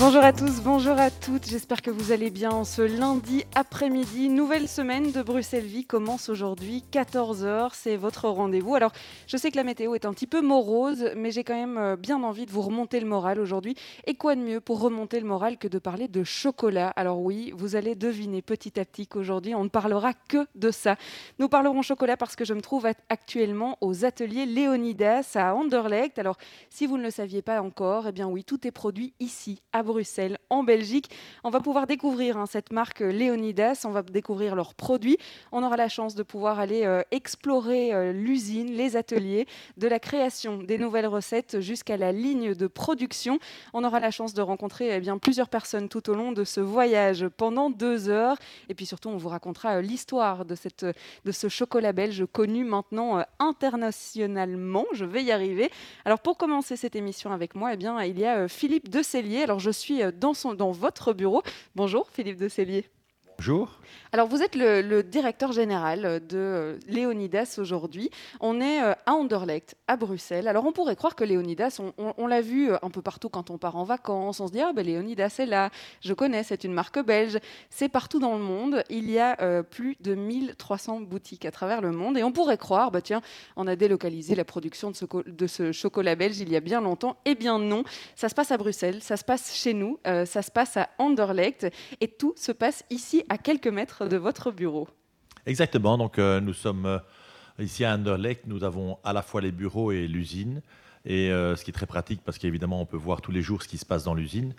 Bonjour à tous, bonjour à toutes, j'espère que vous allez bien ce lundi après-midi. Nouvelle semaine de Bruxelles Vie commence aujourd'hui, 14h, c'est votre rendez-vous. Alors, je sais que la météo est un petit peu morose, mais j'ai quand même euh, bien envie de vous remonter le moral aujourd'hui. Et quoi de mieux pour remonter le moral que de parler de chocolat? Alors oui, vous allez deviner petit à petit qu'aujourd'hui, on ne parlera que de ça. Nous parlerons chocolat parce que je me trouve actuellement aux ateliers Léonidas à Anderlecht. Alors, si vous ne le saviez pas encore, eh bien oui, tout est produit ici, à Bruxelles, en Belgique. On va pouvoir découvrir hein, cette marque euh, Léonidas, on va découvrir leurs produits. On aura la chance de pouvoir aller euh, explorer euh, l'usine, les ateliers, de la création des nouvelles recettes jusqu'à la ligne de production. On aura la chance de rencontrer eh bien, plusieurs personnes tout au long de ce voyage pendant deux heures. Et puis surtout, on vous racontera l'histoire de, cette, de ce chocolat belge connu maintenant internationalement. Je vais y arriver. Alors pour commencer cette émission avec moi, eh bien, il y a Philippe Decellier. Alors je suis euh, dans, son, dans votre bureau. Bonjour Philippe de Cellier. Bonjour. Alors, vous êtes le, directeur général de euh, Léonidas aujourd'hui. On est euh, à Anderlecht, à Bruxelles. Alors, on pourrait croire que Léonidas, on, l'a vu euh, un peu partout quand on part en vacances. On se dit, ah ben Léonidas est là, je connais, c'est une marque belge. C'est partout dans le monde. Il y a plus de 1300 boutiques à travers le monde. Et on pourrait croire, bah tiens, on a délocalisé la production de ce chocolat belge il y a bien longtemps. Eh bien non, ça se passe à Bruxelles, ça se passe chez nous, ça se passe à Anderlecht. Et tout se passe ici, à quelques mètres de votre bureau. Exactement. Donc, euh, nous sommes euh, ici à Anderlecht. Nous avons à la fois les bureaux et l'usine. Et euh, ce qui est très pratique parce qu'évidemment, on peut voir tous les jours ce qui se passe dans l'usine.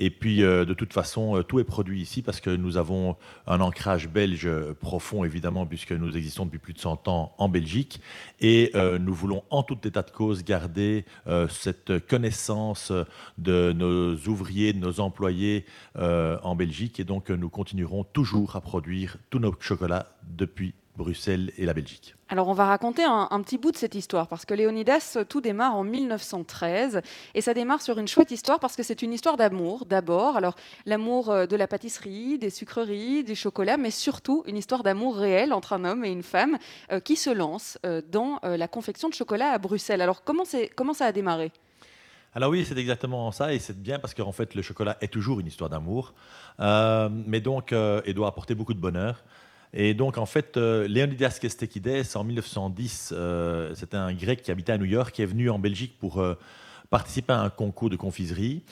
Et puis, euh, de toute façon, euh, tout est produit ici parce que nous avons un ancrage belge profond, évidemment, puisque nous existons depuis plus de 100 ans en Belgique. Et nous voulons, en tout état de cause, garder cette connaissance de nos ouvriers, de nos employés en Belgique. Et donc, nous continuerons toujours à produire tous nos chocolats depuis Bruxelles et la Belgique. Alors on va raconter un, petit bout de cette histoire parce que Léonidas, tout démarre en 1913 et ça démarre sur une chouette histoire parce que c'est une histoire d'amour d'abord. Alors l'amour euh, de la pâtisserie, des sucreries, du chocolat, mais surtout une histoire d'amour réel entre un homme et une femme euh, qui se lancent euh, dans la confection de chocolat à Bruxelles. Alors comment, comment ça a démarré? Alors oui, c'est exactement ça, et c'est bien parce qu'en fait, le chocolat est toujours une histoire d'amour, mais donc, il doit apporter beaucoup de bonheur. Et donc, en fait, euh, Leonidas Kestekides, en 1910, euh, c'était un grec qui habitait à New York, qui est venu en Belgique pour euh, participer à un concours de confiserie.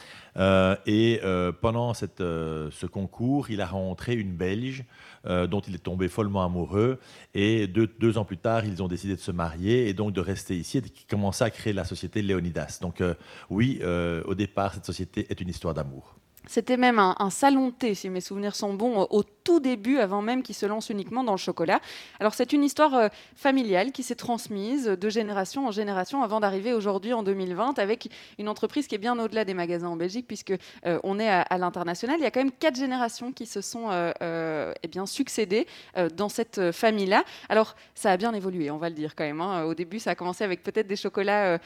et pendant cette, ce concours, il a rencontré une Belge dont il est tombé follement amoureux. Et deux, deux, ans plus tard, ils ont décidé de se marier et donc de rester ici et de commencer à créer la société Leonidas. Donc, oui, au départ, cette société est une histoire d'amour. C'était même un, salon thé, si mes souvenirs sont bons, au tout début, avant même qu'il se lance uniquement dans le chocolat. Alors c'est une histoire euh, familiale qui s'est transmise de génération en génération avant d'arriver aujourd'hui en 2020 avec une entreprise qui est bien au-delà des magasins en Belgique puisque euh, on est à, l'international. Il y a quand même quatre générations qui se sont euh, eh bien succédées dans cette famille-là. Alors ça a bien évolué, on va le dire quand même. Hein. Au début, ça a commencé avec peut-être des chocolats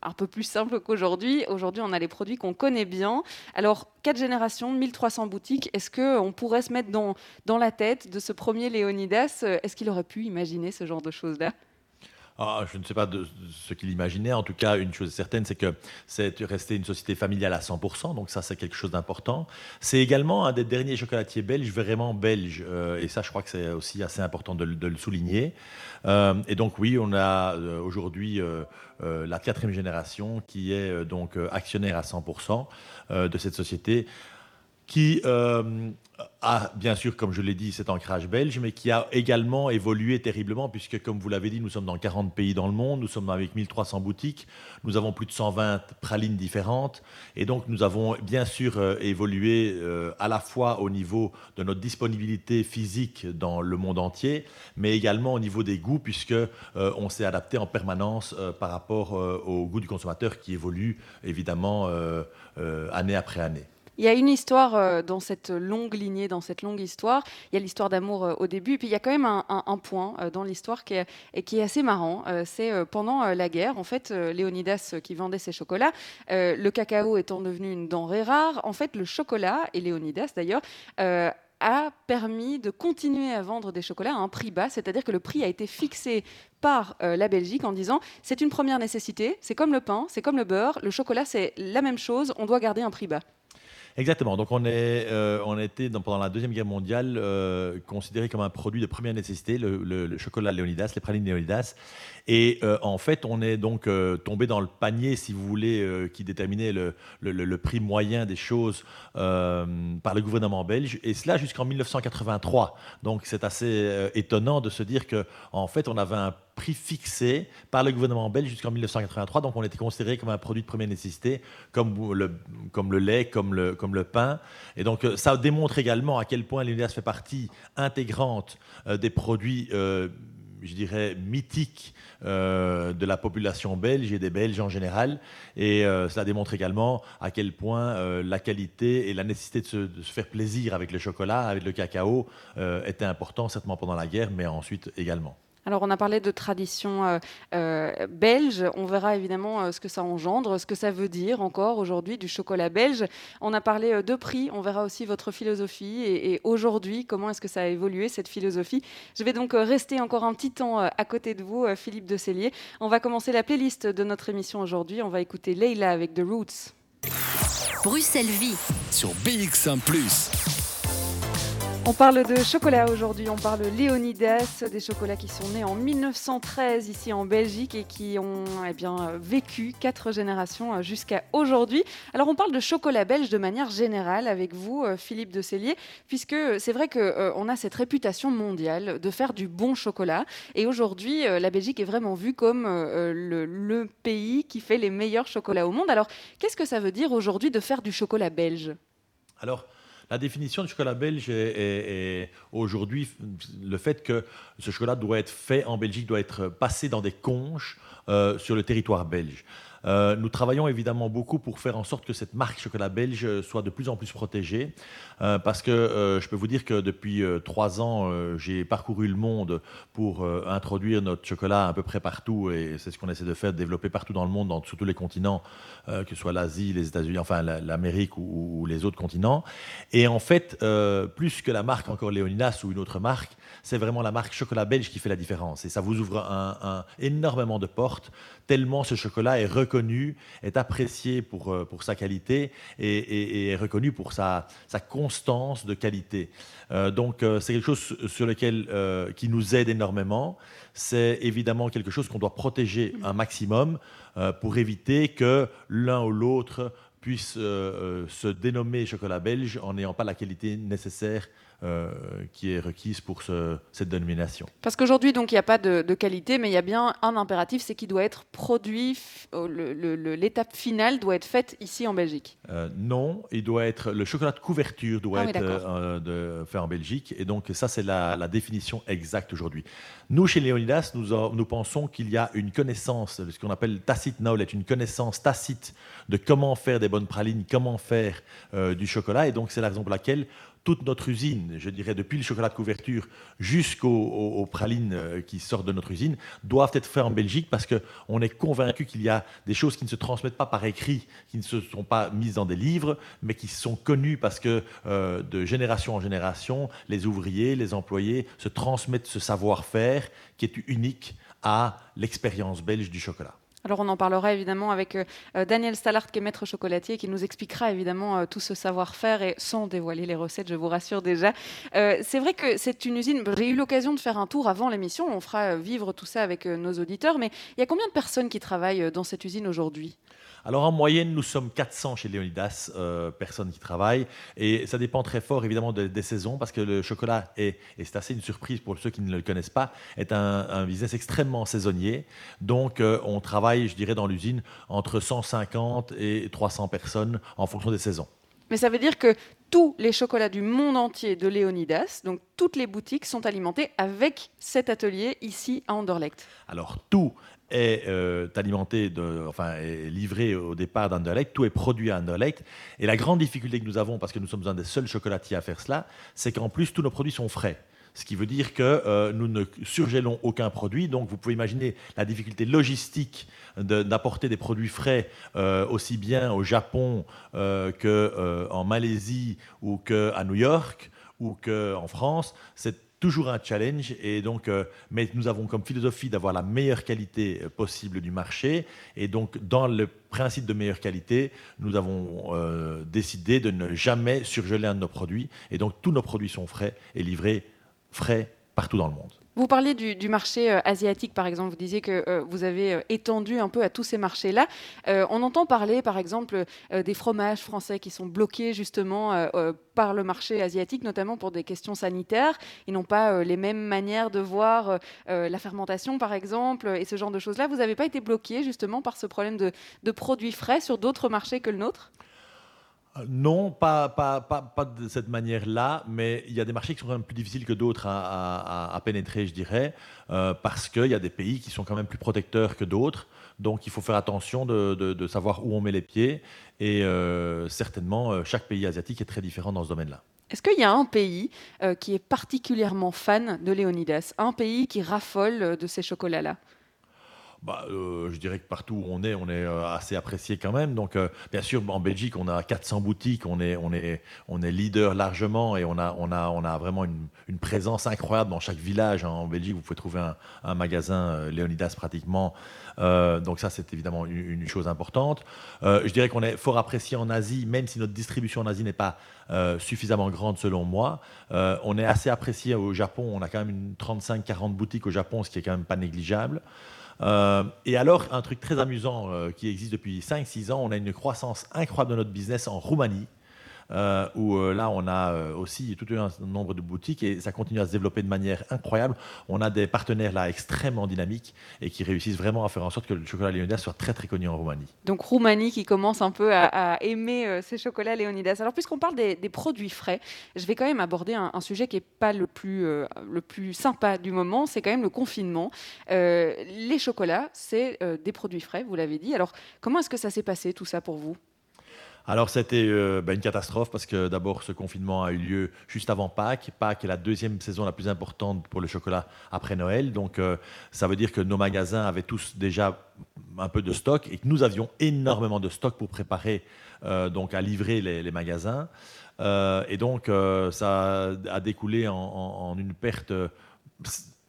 un peu plus simple qu'aujourd'hui. Aujourd'hui, on a les produits qu'on connaît bien. Alors, quatre générations, 1300 boutiques. Est-ce qu'on pourrait se mettre dans, dans la tête de ce premier Léonidas? Est-ce qu'il aurait pu imaginer ce genre de choses-là? Ah, je ne sais pas ce qu'il imaginait. En tout cas, une chose est certaine, c'est que c'est resté une société familiale à 100%. Donc ça, c'est quelque chose d'important. C'est également un des derniers chocolatiers belges vraiment belges. Euh, et ça, je crois que c'est aussi assez important de, le souligner. Euh, et donc oui, on a euh, aujourd'hui la quatrième génération qui est donc actionnaire à 100% de cette société qui a bien sûr, comme je l'ai dit, cet ancrage belge, mais qui a également évolué terriblement, puisque comme vous l'avez dit, nous sommes dans 40 pays dans le monde, nous sommes avec 1300 boutiques, nous avons plus de 120 pralines différentes, et donc nous avons bien sûr euh, évolué euh, à la fois au niveau de notre disponibilité physique dans le monde entier, mais également au niveau des goûts, puisque euh, on s'est adapté en permanence par rapport au goût du consommateur qui évolue évidemment année après année. Il y a une histoire euh, dans cette longue lignée, dans cette longue histoire. Il y a l'histoire d'amour euh, au début, puis il y a quand même un, point euh, dans l'histoire qui est assez marrant. c'est pendant la guerre, en fait, Léonidas qui vendait ses chocolats, le cacao étant devenu une denrée rare, en fait, le chocolat, et Léonidas d'ailleurs, a permis de continuer à vendre des chocolats à un prix bas, c'est-à-dire que le prix a été fixé par la Belgique en disant c'est une première nécessité, c'est comme le pain, c'est comme le beurre, le chocolat c'est la même chose, on doit garder un prix bas. Exactement. Donc on, est, euh, on était pendant la Deuxième Guerre mondiale euh, considéré comme un produit de première nécessité, le, chocolat Léonidas, les pralines Léonidas. Et euh, en fait, on est donc tombé dans le panier, si vous voulez, qui déterminait le, prix moyen des choses par le gouvernement belge. Et cela jusqu'en 1983. Donc c'est assez étonnant de se dire qu'en en fait, on avait un prix fixé par le gouvernement belge jusqu'en 1983. Donc on était considéré comme un produit de première nécessité, comme le, lait, comme le, pain. Et donc euh, ça démontre également à quel point l'UNES fait partie intégrante euh, des produits, euh, je dirais, mythiques de la population belge et des Belges en général. Et cela démontre également à quel point la qualité et la nécessité de se, de se, faire plaisir avec le chocolat, avec le cacao, étaient importants, certainement pendant la guerre, mais ensuite également. Alors, on a parlé de tradition euh, euh, belge. On verra évidemment euh, ce que ça engendre, ce que ça veut dire encore aujourd'hui du chocolat belge. On a parlé de prix. On verra aussi votre philosophie et, aujourd'hui, comment est-ce que ça a évolué, cette philosophie? Je vais donc rester encore un petit temps à côté de vous, Philippe de Cellier. On va commencer la playlist de notre émission aujourd'hui. On va écouter Leila avec The Roots. Bruxelles Vie sur BX1 ⁇ on parle de chocolat aujourd'hui, on parle Léonidas, des chocolats qui sont nés en 1913 ici en Belgique et qui ont eh vécu quatre générations euh, jusqu'à aujourd'hui. Alors on parle de chocolat belge de manière générale avec vous, euh, Philippe de Cellier, puisque c'est vrai qu'on euh, a cette réputation mondiale de faire du bon chocolat. Et aujourd'hui, la Belgique est vraiment vue comme le, le pays qui fait les meilleurs chocolats au monde. Alors qu'est-ce que ça veut dire aujourd'hui de faire du chocolat belge? Alors, la définition du chocolat belge est, aujourd'hui le fait que ce chocolat doit être fait en Belgique, doit être passé dans des conches euh, sur le territoire belge. Euh, nous travaillons évidemment beaucoup pour faire en sorte que cette marque chocolat belge soit de plus en plus protégée, euh, parce que euh, je peux vous dire que depuis trois ans, j'ai parcouru le monde pour introduire notre chocolat à peu près partout, et c'est ce qu'on essaie de faire, de développer partout dans le monde, dans, sur tous les continents, que ce soit l'Asie, les États-Unis, enfin l'Amérique ou, les autres continents. Et en fait, plus que la marque encore Léoninas ou une autre marque, c'est vraiment la marque chocolat belge qui fait la différence. Et ça vous ouvre un, énormément de portes, tellement ce chocolat est reconnu, est apprécié pour, euh, pour sa qualité et, est reconnu pour sa, sa constance de qualité. Euh, donc euh, c'est quelque chose sur lequel, qui nous aide énormément. C'est évidemment quelque chose qu'on doit protéger un maximum pour éviter que l'un ou l'autre puisse se dénommer chocolat belge en n'ayant pas la qualité nécessaire euh, qui est requise pour cette dénomination. Parce qu'aujourd'hui, donc, il n'y a pas de, qualité, mais il y a bien un impératif, c'est qu'il doit être produit, l'étape finale doit être faite ici en Belgique. Euh, non, il doit être, le chocolat de couverture doit ah être euh, de, fait en Belgique, et donc ça, c'est la, définition exacte aujourd'hui. Nous, chez Léonidas, nous, nous pensons qu'il y a une connaissance, ce qu'on appelle tacite knowledge, une connaissance tacite de comment faire des bonnes pralines, comment faire du chocolat, et donc c'est la raison pour laquelle toute notre usine, je dirais depuis le chocolat de couverture jusqu'aux pralines euh, qui sortent de notre usine, doivent être faites en Belgique parce qu'on est convaincu qu'il y a des choses qui ne se transmettent pas par écrit, qui ne se sont pas mises dans des livres, mais qui sont connues parce que euh, de génération en génération, les ouvriers, les employés se transmettent ce savoir-faire qui est unique à l'expérience belge du chocolat. Alors on en parlera évidemment avec euh, euh, Daniel Stallard qui est maître chocolatier qui nous expliquera évidemment euh, tout ce savoir-faire et sans dévoiler les recettes, je vous rassure déjà. c'est vrai que c'est une usine, j'ai eu l'occasion de faire un tour avant l'émission, on fera vivre tout ça avec nos auditeurs, mais il y a combien de personnes qui travaillent dans cette usine aujourd'hui? Alors en moyenne, nous sommes 400 chez Léonidas, euh, personnes qui travaillent, et ça dépend très fort évidemment des saisons, parce que le chocolat est, et c'est assez une surprise pour ceux qui ne le connaissent pas, est un, business extrêmement saisonnier. Donc euh, on travaille, je dirais, dans l'usine entre 150 et 300 personnes en fonction des saisons. Mais ça veut dire que tous les chocolats du monde entier de Léonidas, donc toutes les boutiques sont alimentées avec cet atelier ici à Anderlecht. Alors tout est euh, alimenté, enfin est livré au départ d'Anderlecht, tout est produit à Anderlecht. Et la grande difficulté que nous avons, parce que nous sommes un des seuls chocolatiers à faire cela, c'est qu'en plus tous nos produits sont frais. Ce qui veut dire que euh, nous ne surgélons aucun produit. Donc vous pouvez imaginer la difficulté logistique d'apporter des produits frais euh, aussi bien au Japon qu'en Malaisie ou qu'à New York ou qu'en France. C'est toujours un challenge. Euh, mais nous avons comme philosophie d'avoir la meilleure qualité euh, possible du marché. Et donc, dans le principe de meilleure qualité, nous avons euh, décidé de ne jamais surgeler un de nos produits. Et donc, tous nos produits sont frais et livrés frais partout dans le monde. Vous parliez du, marché euh, asiatique, par exemple. Vous disiez que euh, vous avez euh, étendu un peu à tous ces marchés-là. on entend parler, par exemple, des fromages français qui sont bloqués justement par le marché asiatique, notamment pour des questions sanitaires. Ils n'ont pas les mêmes manières de voir la fermentation, par exemple, et ce genre de choses-là. Vous n'avez pas été bloqué justement par ce problème de produits frais sur d'autres marchés que le nôtre? Non, pas, pas, pas, de cette manière-là, mais il y a des marchés qui sont quand même plus difficiles que d'autres à, pénétrer, je dirais, euh, parce qu'il y a des pays qui sont quand même plus protecteurs que d'autres. Donc il faut faire attention de, savoir où on met les pieds. Et euh, certainement, chaque pays asiatique est très différent dans ce domaine-là. Est-ce qu'il y a un pays qui est particulièrement fan de Léonidas? Un pays qui raffole de ces chocolats-là? Bah, euh, je dirais que partout où on est, on est euh, assez apprécié quand même. Donc, euh, bien sûr, en Belgique, on a 400 boutiques, on est, on est, on est leader largement et on a, on a, on a vraiment une, une présence incroyable dans chaque village. Hein. En Belgique, vous pouvez trouver un, un magasin Léonidas pratiquement. donc ça, c'est évidemment une, chose importante. je dirais qu'on est fort apprécié en Asie, même si notre distribution en Asie n'est pas suffisamment grande selon moi. on est assez apprécié au Japon. On a quand même une 35-40 boutiques au Japon, ce qui est quand même pas négligeable. Euh, et alors, un truc très amusant euh, qui existe depuis 5-6 ans, on a une croissance incroyable de notre business en Roumanie. Euh, où euh, là, on a euh, aussi tout un nombre de boutiques et ça continue à se développer de manière incroyable. On a des partenaires là extrêmement dynamiques et qui réussissent vraiment à faire en sorte que le chocolat Léonidas soit très très connu en Roumanie. Donc Roumanie qui commence un peu à, aimer ces chocolats Léonidas. Alors puisqu'on parle des, produits frais, je vais quand même aborder un, sujet qui n'est pas le plus, le plus sympa du moment, c'est quand même le confinement. les chocolats, c'est des produits frais, vous l'avez dit. Alors comment est-ce que ça s'est passé tout ça pour vous? Alors c'était euh, bah, une catastrophe parce que d'abord ce confinement a eu lieu juste avant Pâques. Pâques est la deuxième saison la plus importante pour le chocolat après Noël. Donc euh, ça veut dire que nos magasins avaient tous déjà un peu de stock et que nous avions énormément de stock pour préparer euh, donc à livrer les, magasins. et donc ça a découlé en une perte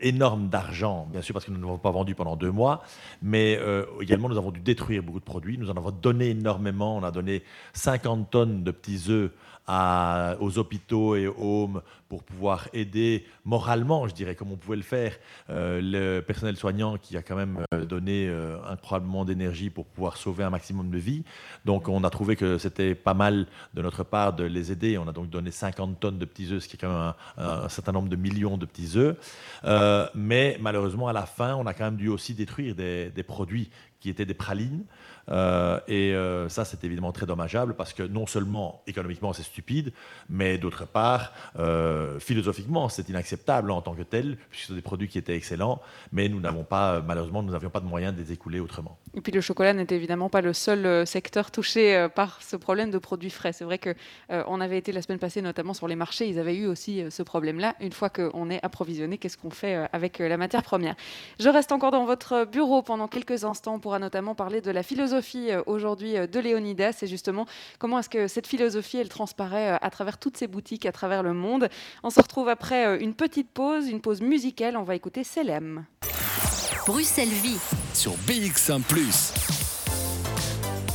énorme d'argent, bien sûr parce que nous n'avons pas vendu pendant deux mois, mais euh, également nous avons dû détruire beaucoup de produits. Nous en avons donné énormément. On a donné 50 tonnes de petits œufs aux hôpitaux et aux homes pour pouvoir aider moralement, je dirais, comme on pouvait le faire, euh, le personnel soignant qui a quand même euh, donné euh, incroyablement d'énergie pour pouvoir sauver un maximum de vies. Donc on a trouvé que c'était pas mal de notre part de les aider. On a donc donné 50 tonnes de petits œufs, ce qui est quand même un, certain nombre de millions de petits œufs. mais malheureusement, à la fin, on a quand même dû aussi détruire des, des produits qui étaient des pralines. Euh, et euh, ça, c'est évidemment très dommageable parce que non seulement économiquement, c'est stupide, mais d'autre part, euh, philosophiquement, c'est inacceptable en tant que tel, puisque c'est des produits qui étaient excellents, mais nous n'avons pas, malheureusement, nous n'avions pas de moyens de les écouler autrement. Et puis le chocolat n'était évidemment pas le seul secteur touché par ce problème de produits frais. C'est vrai que on avait été la semaine passée, notamment sur les marchés, ils avaient eu aussi ce problème-là. Une fois qu'on est approvisionné, qu'est-ce qu'on fait avec la matière première? Je reste encore dans votre bureau pendant quelques instants. pour notamment parler de la philosophie euh, aujourd'hui euh, de Léonidas et justement comment est-ce que cette philosophie elle transparaît euh, à travers toutes ces boutiques à travers le monde? On se retrouve après une petite pause, une pause musicale. On va écouter Selem. Bruxelles Vie sur BX1 ⁇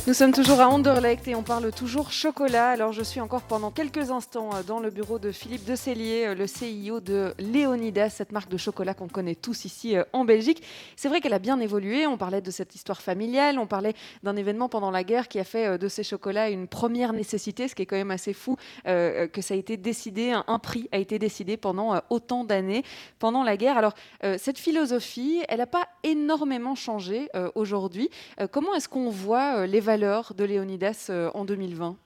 nous sommes toujours à Anderlecht et on parle toujours chocolat. Alors je suis encore pendant quelques instants euh, dans le bureau de Philippe Decellier, euh, le CIO de Léonidas, cette marque de chocolat qu'on connaît tous ici euh, en Belgique. C'est vrai qu'elle a bien évolué. On parlait de cette histoire familiale, on parlait d'un événement pendant la guerre qui a fait de ces chocolats une première nécessité, ce qui est quand même assez fou que ça a été décidé, un, prix a été décidé pendant autant d'années pendant la guerre. Alors cette philosophie, elle n'a pas énormément changé aujourd'hui. comment est-ce qu'on voit les valeurs de Léonidas euh, en 2020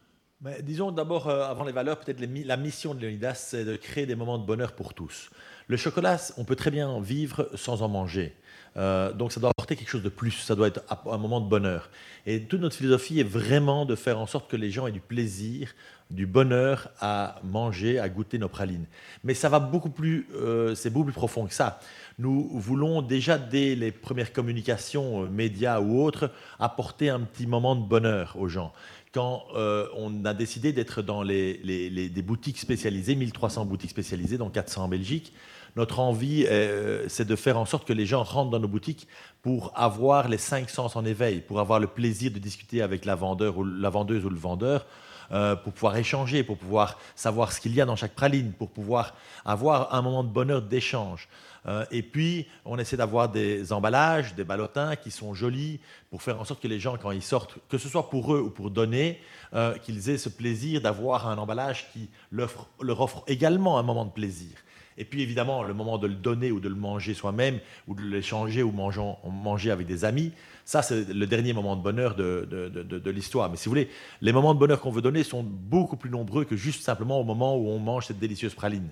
Mais disons d'abord, euh, avant les valeurs, peut-être la mission de Léonidas, c'est de créer des moments de bonheur pour tous. Le chocolat, on peut très bien vivre sans en manger. Euh, donc ça doit apporter quelque chose de plus, ça doit être un moment de bonheur. Et toute notre philosophie est vraiment de faire en sorte que les gens aient du plaisir, du bonheur à manger, à goûter nos pralines. Mais ça va beaucoup plus, c'est beaucoup plus profond que ça. Nous voulons déjà dès les premières communications, médias ou autres, apporter un petit moment de bonheur aux gens quand euh, on a décidé d'être dans les, des boutiques spécialisées, 1300 boutiques spécialisées, dont 400 en Belgique. Notre envie, euh, c'est de faire en sorte que les gens rentrent dans nos boutiques pour avoir les cinq sens en éveil, pour avoir le plaisir de discuter avec la, vendeuse ou le vendeur, euh, pour pouvoir échanger, pour pouvoir savoir ce qu'il y a dans chaque praline, pour pouvoir avoir un moment de bonheur d'échange. Euh, et puis, on essaie d'avoir des emballages, des ballotins qui sont jolis pour faire en sorte que les gens, quand ils sortent, que ce soit pour eux ou pour donner, euh, qu'ils aient ce plaisir d'avoir un emballage qui leur offre, également un moment de plaisir. Et puis évidemment, le moment de le donner ou de le manger soi-même, ou de l'échanger ou manger avec des amis, ça c'est le dernier moment de bonheur de l'histoire. Mais si vous voulez, les moments de bonheur qu'on veut donner sont beaucoup plus nombreux que juste simplement au moment où on mange cette délicieuse praline.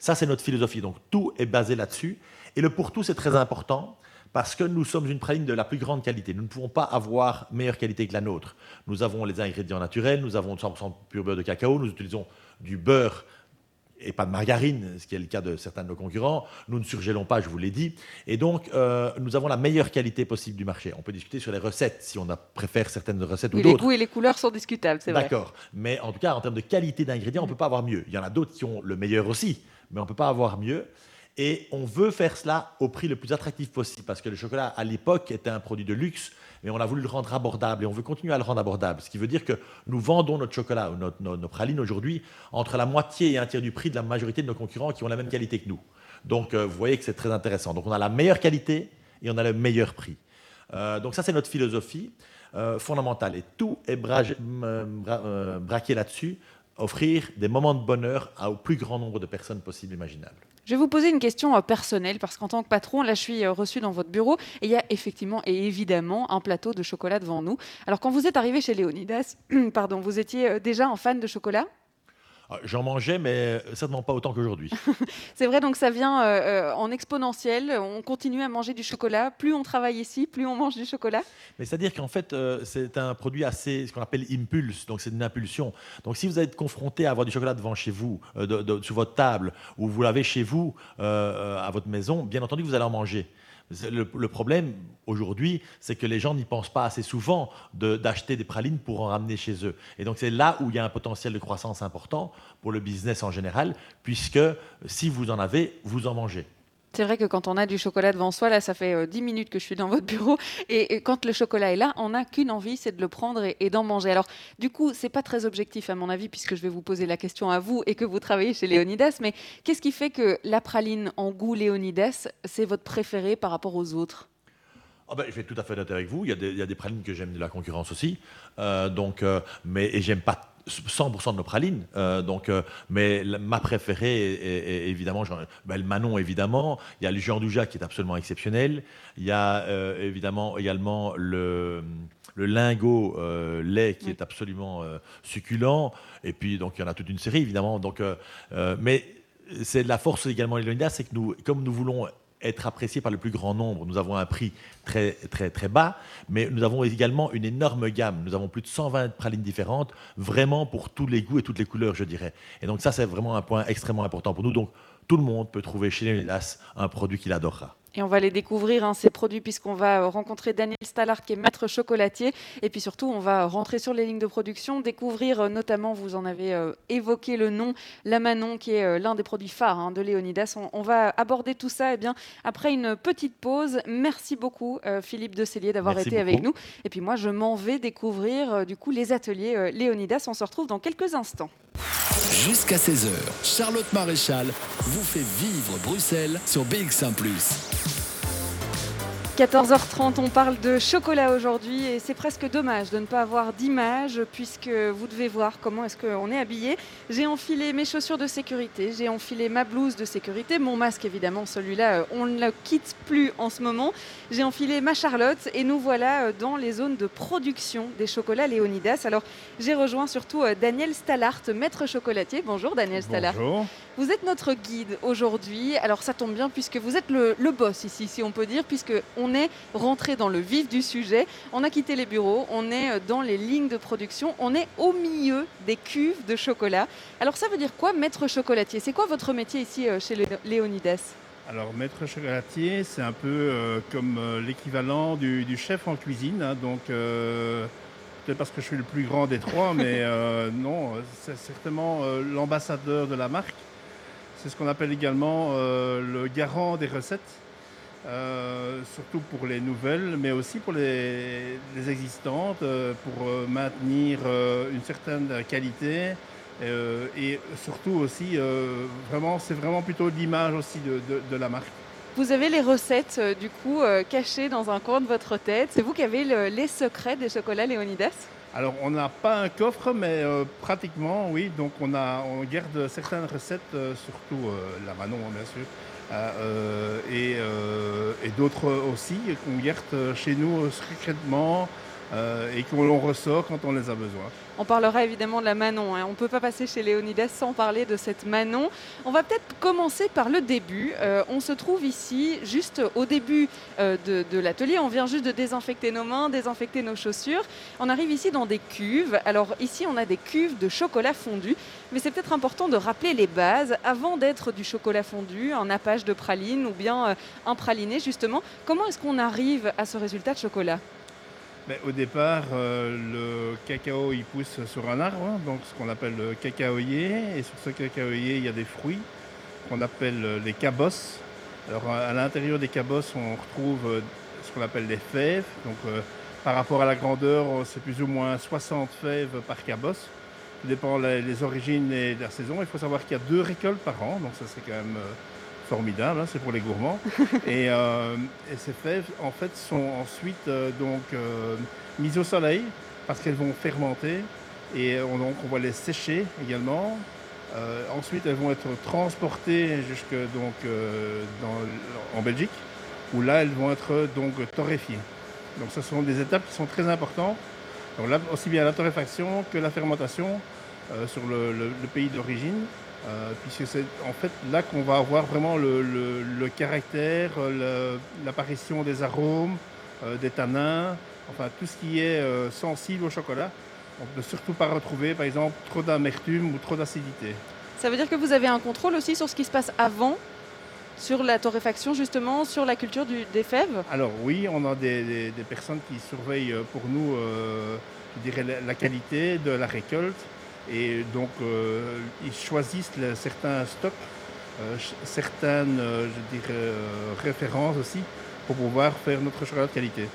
Ça, c'est notre philosophie. Donc tout est basé là-dessus. Et le pour tout, c'est très important parce que nous sommes une praline de la plus grande qualité. Nous ne pouvons pas avoir meilleure qualité que la nôtre. Nous avons les ingrédients naturels, nous avons 100% pur beurre de cacao, nous utilisons du beurre et pas de margarine, ce qui est le cas de certains de nos concurrents. Nous ne surgélons pas, je vous l'ai dit. Et donc, euh, nous avons la meilleure qualité possible du marché. On peut discuter sur les recettes, si on préfère certaines recettes ou d'autres. Les goûts et les couleurs sont discutables, c'est vrai. D'accord. Mais en tout cas, en termes de qualité d'ingrédients, on ne peut pas avoir mieux. Il y en a d'autres qui ont le meilleur aussi mais on ne peut pas avoir mieux. Et on veut faire cela au prix le plus attractif possible, parce que le chocolat, à l'époque, était un produit de luxe, mais on a voulu le rendre abordable, et on veut continuer à le rendre abordable. Ce qui veut dire que nous vendons notre chocolat, notre, nos, pralines aujourd'hui, entre la moitié et un tiers du prix de la majorité de nos concurrents qui ont la même qualité que nous. Donc euh, vous voyez que c'est très intéressant. Donc on a la meilleure qualité et on a le meilleur prix. Euh, donc ça, c'est notre philosophie euh, fondamentale. Et tout est braqué là-dessus offrir des moments de bonheur au plus grand nombre de personnes possible imaginables. Je vais vous poser une question euh, personnelle parce qu'en tant que patron, là je suis euh, reçu dans votre bureau et il y a effectivement et évidemment un plateau de chocolat devant nous. Alors quand vous êtes arrivé chez Léonidas, pardon, vous étiez euh, déjà un fan de chocolat? J'en mangeais, mais certainement pas autant qu'aujourd'hui. c'est vrai, donc ça vient euh, euh, en exponentiel. On continue à manger du chocolat. Plus on travaille ici, plus on mange du chocolat. Mais c'est-à-dire qu'en fait, euh, c'est un produit assez, ce qu'on appelle impulse, donc c'est une impulsion. Donc si vous êtes confronté à avoir du chocolat devant chez vous, sur votre table, ou vous l'avez chez vous, à votre maison, bien entendu, vous allez en manger. Le, problème aujourd'hui, c'est que les gens n'y pensent pas assez souvent d'acheter des pralines pour en ramener chez eux. Et donc c'est là où il y a un potentiel de croissance important pour le business en général, puisque si vous en avez, vous en mangez. C'est vrai que quand on a du chocolat devant soi, là, ça fait 10 euh, minutes que je suis dans votre bureau, et, quand le chocolat est là, on n'a qu'une envie, c'est de le prendre et, d'en manger. Alors, du coup, c'est pas très objectif à mon avis, puisque je vais vous poser la question à vous et que vous travaillez chez Léonidas, mais qu'est-ce qui fait que la praline en goût Léonidas, c'est votre préféré par rapport aux autres? Ah ben, je vais tout à fait honnête avec vous. Il y, a des, il y a des pralines que j'aime de la concurrence aussi. Euh, donc, euh, mais, et j'aime pas 100% de nos pralines. Euh, donc, euh, mais ma préférée est, évidemment ben, le Manon, évidemment. Il y a le Jean Douja qui est absolument exceptionnel. Il y a euh, évidemment également le, le lingot lait qui est absolument succulent. Et puis, donc, il y en a toute une série, évidemment. Donc, mais c'est la force également de c'est que nous, comme nous voulons être apprécié par le plus grand nombre. Nous avons un prix très, très, très bas, mais nous avons également une énorme gamme. Nous avons plus de 120 pralines différentes, vraiment pour tous les goûts et toutes les couleurs, je dirais. Et donc ça, c'est vraiment un point extrêmement important pour nous. Donc tout le monde peut trouver chez Léonidas un produit qu'il adorera. Et on va les découvrir, hein, ces produits, puisqu'on va rencontrer Daniel Stallard, qui est maître chocolatier. Et puis surtout, on va rentrer sur les lignes de production, découvrir euh, notamment, vous en avez euh, évoqué le nom, la Manon, qui est euh, l'un des produits phares hein, de Léonidas. On, va aborder tout ça eh bien, après une petite pause. Merci beaucoup, Philippe Decellier, d'avoir été avec nous. Et puis moi, je m'en vais découvrir du coup les ateliers Léonidas. On se retrouve dans quelques instants. Jusqu'à 16h, Charlotte Maréchal vous fait vivre Bruxelles sur BX1 ⁇ 14h30, on parle de chocolat aujourd'hui et c'est presque dommage de ne pas avoir d'image puisque vous devez voir comment est-ce qu'on est habillé. J'ai enfilé mes chaussures de sécurité, j'ai enfilé ma blouse de sécurité, mon masque évidemment, celui-là, euh, on ne le quitte plus en ce moment. J'ai enfilé ma Charlotte et nous voilà euh, dans les zones de production des chocolats Léonidas. Alors j'ai rejoint surtout euh, Daniel Stallart, maître chocolatier. Bonjour Daniel Stallart. Bonjour. Vous êtes notre guide aujourd'hui. Alors ça tombe bien puisque vous êtes le, le boss ici, si on peut dire, puisque on est rentré dans le vif du sujet. On a quitté les bureaux, on est euh, dans les lignes de production, on est au milieu des cuves de chocolat. Alors ça veut dire quoi, maître chocolatier? C'est quoi votre métier ici euh, chez Lé- Léonidas? Alors, maître chocolatier, c'est un peu euh, comme euh, l'équivalent du, du chef en cuisine. hein. donc, euh, peut-être parce que je suis le plus grand des trois, mais non, c'est certainement l'ambassadeur de la marque. C'est ce qu'on appelle également euh, le garant des recettes, euh, surtout pour les nouvelles, mais aussi pour les, existantes, euh, pour maintenir une certaine qualité. Et surtout aussi, vraiment, c'est vraiment plutôt l'image aussi de, la marque. Vous avez les recettes du coup cachées dans un coin de votre tête. C'est vous qui avez le- les secrets des chocolats Léonidas? Alors, on n'a pas un coffre, mais euh, pratiquement, oui. Donc, on, a, on garde certaines recettes, euh, surtout euh, la Manon, bien sûr, euh, euh, et, euh, et d'autres aussi, qu'on garde chez nous secrètement euh, et qu'on ressort quand on les a besoin. On parlera évidemment de la Manon. hein. On ne peut pas passer chez Léonidas sans parler de cette Manon. On va peut-être commencer par le début. Euh, on se trouve ici juste au début euh, de, l'atelier. On vient juste de désinfecter nos mains, désinfecter nos chaussures. On arrive ici dans des cuves. Alors ici, on a des cuves de chocolat fondu. Mais c'est peut-être important de rappeler les bases avant d'être du chocolat fondu, un nappage de praline ou bien un praliné justement. Comment est-ce qu'on arrive à ce résultat de chocolat? Au départ, euh, le cacao il pousse sur un arbre, hein, donc ce qu'on appelle le cacaoyer. Et sur ce cacaoyer, il y a des fruits qu'on appelle euh, les cabosses. Alors à l'intérieur des cabosses, on retrouve euh, ce qu'on appelle les fèves. Donc par rapport à la grandeur, c'est plus ou moins 60 fèves par cabosse. Tout dépend les, origines et de la saison. Il faut savoir qu'il y a deux récoltes par an, donc ça c'est quand même formidable, hein, c'est pour les gourmands. et, euh, et ces fèves, en fait, sont ensuite euh, donc euh, mises au soleil parce qu'elles vont fermenter et on, donc, on va les sécher également. Ensuite, elles vont être transportées jusque donc dans- en Belgique où là, elles vont être donc torréfiées. Donc, ce sont des étapes qui sont très importantes. Donc là, aussi bien la torréfaction que la fermentation sur le, le- le pays d'origine. Euh, puisque c'est en fait là qu'on va avoir vraiment le, le- le caractère, euh, l'apparition des arômes, euh, des tanins, enfin tout ce qui est euh, sensible au chocolat. On ne peut surtout pas retrouver par exemple trop d'amertume ou trop d'acidité. Ça veut dire que vous avez un contrôle aussi sur ce qui se passe avant, sur la torréfaction justement, sur la culture du- des fèves? Alors oui, on a des, des- des personnes qui surveillent pour nous, je dirais, la, la qualité de la récolte. Et donc, euh, ils choisissent certains stocks, euh, certaines, euh, je dirais, références aussi, pour pouvoir faire notre chocolat de qualité.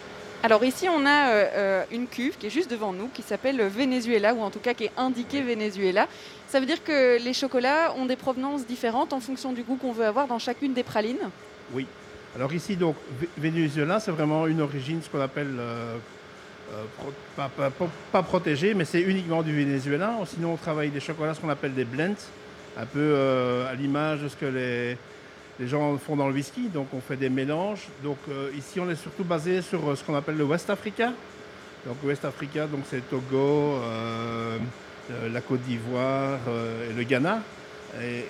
Alors ici, on a euh, une cuve qui est juste devant nous, qui s'appelle Venezuela, ou en tout cas qui est indiquée Venezuela. Ça veut dire que les chocolats ont des provenances différentes en fonction du goût qu'on veut avoir dans chacune des pralines. Oui. Alors ici, donc, Venezuela, c'est vraiment une origine, ce qu'on appelle, euh, pas, protégée, mais c'est uniquement du Venezuela. Sinon, on travaille des chocolats, ce qu'on appelle des blends, un peu euh, à l'image de ce que les, gens font dans le whisky. Donc, on fait des mélanges. Donc, euh, ici, on est surtout basé sur euh, ce qu'on appelle le West Africa. Donc, West Africa, c'est Togo, la Côte d'Ivoire et le Ghana.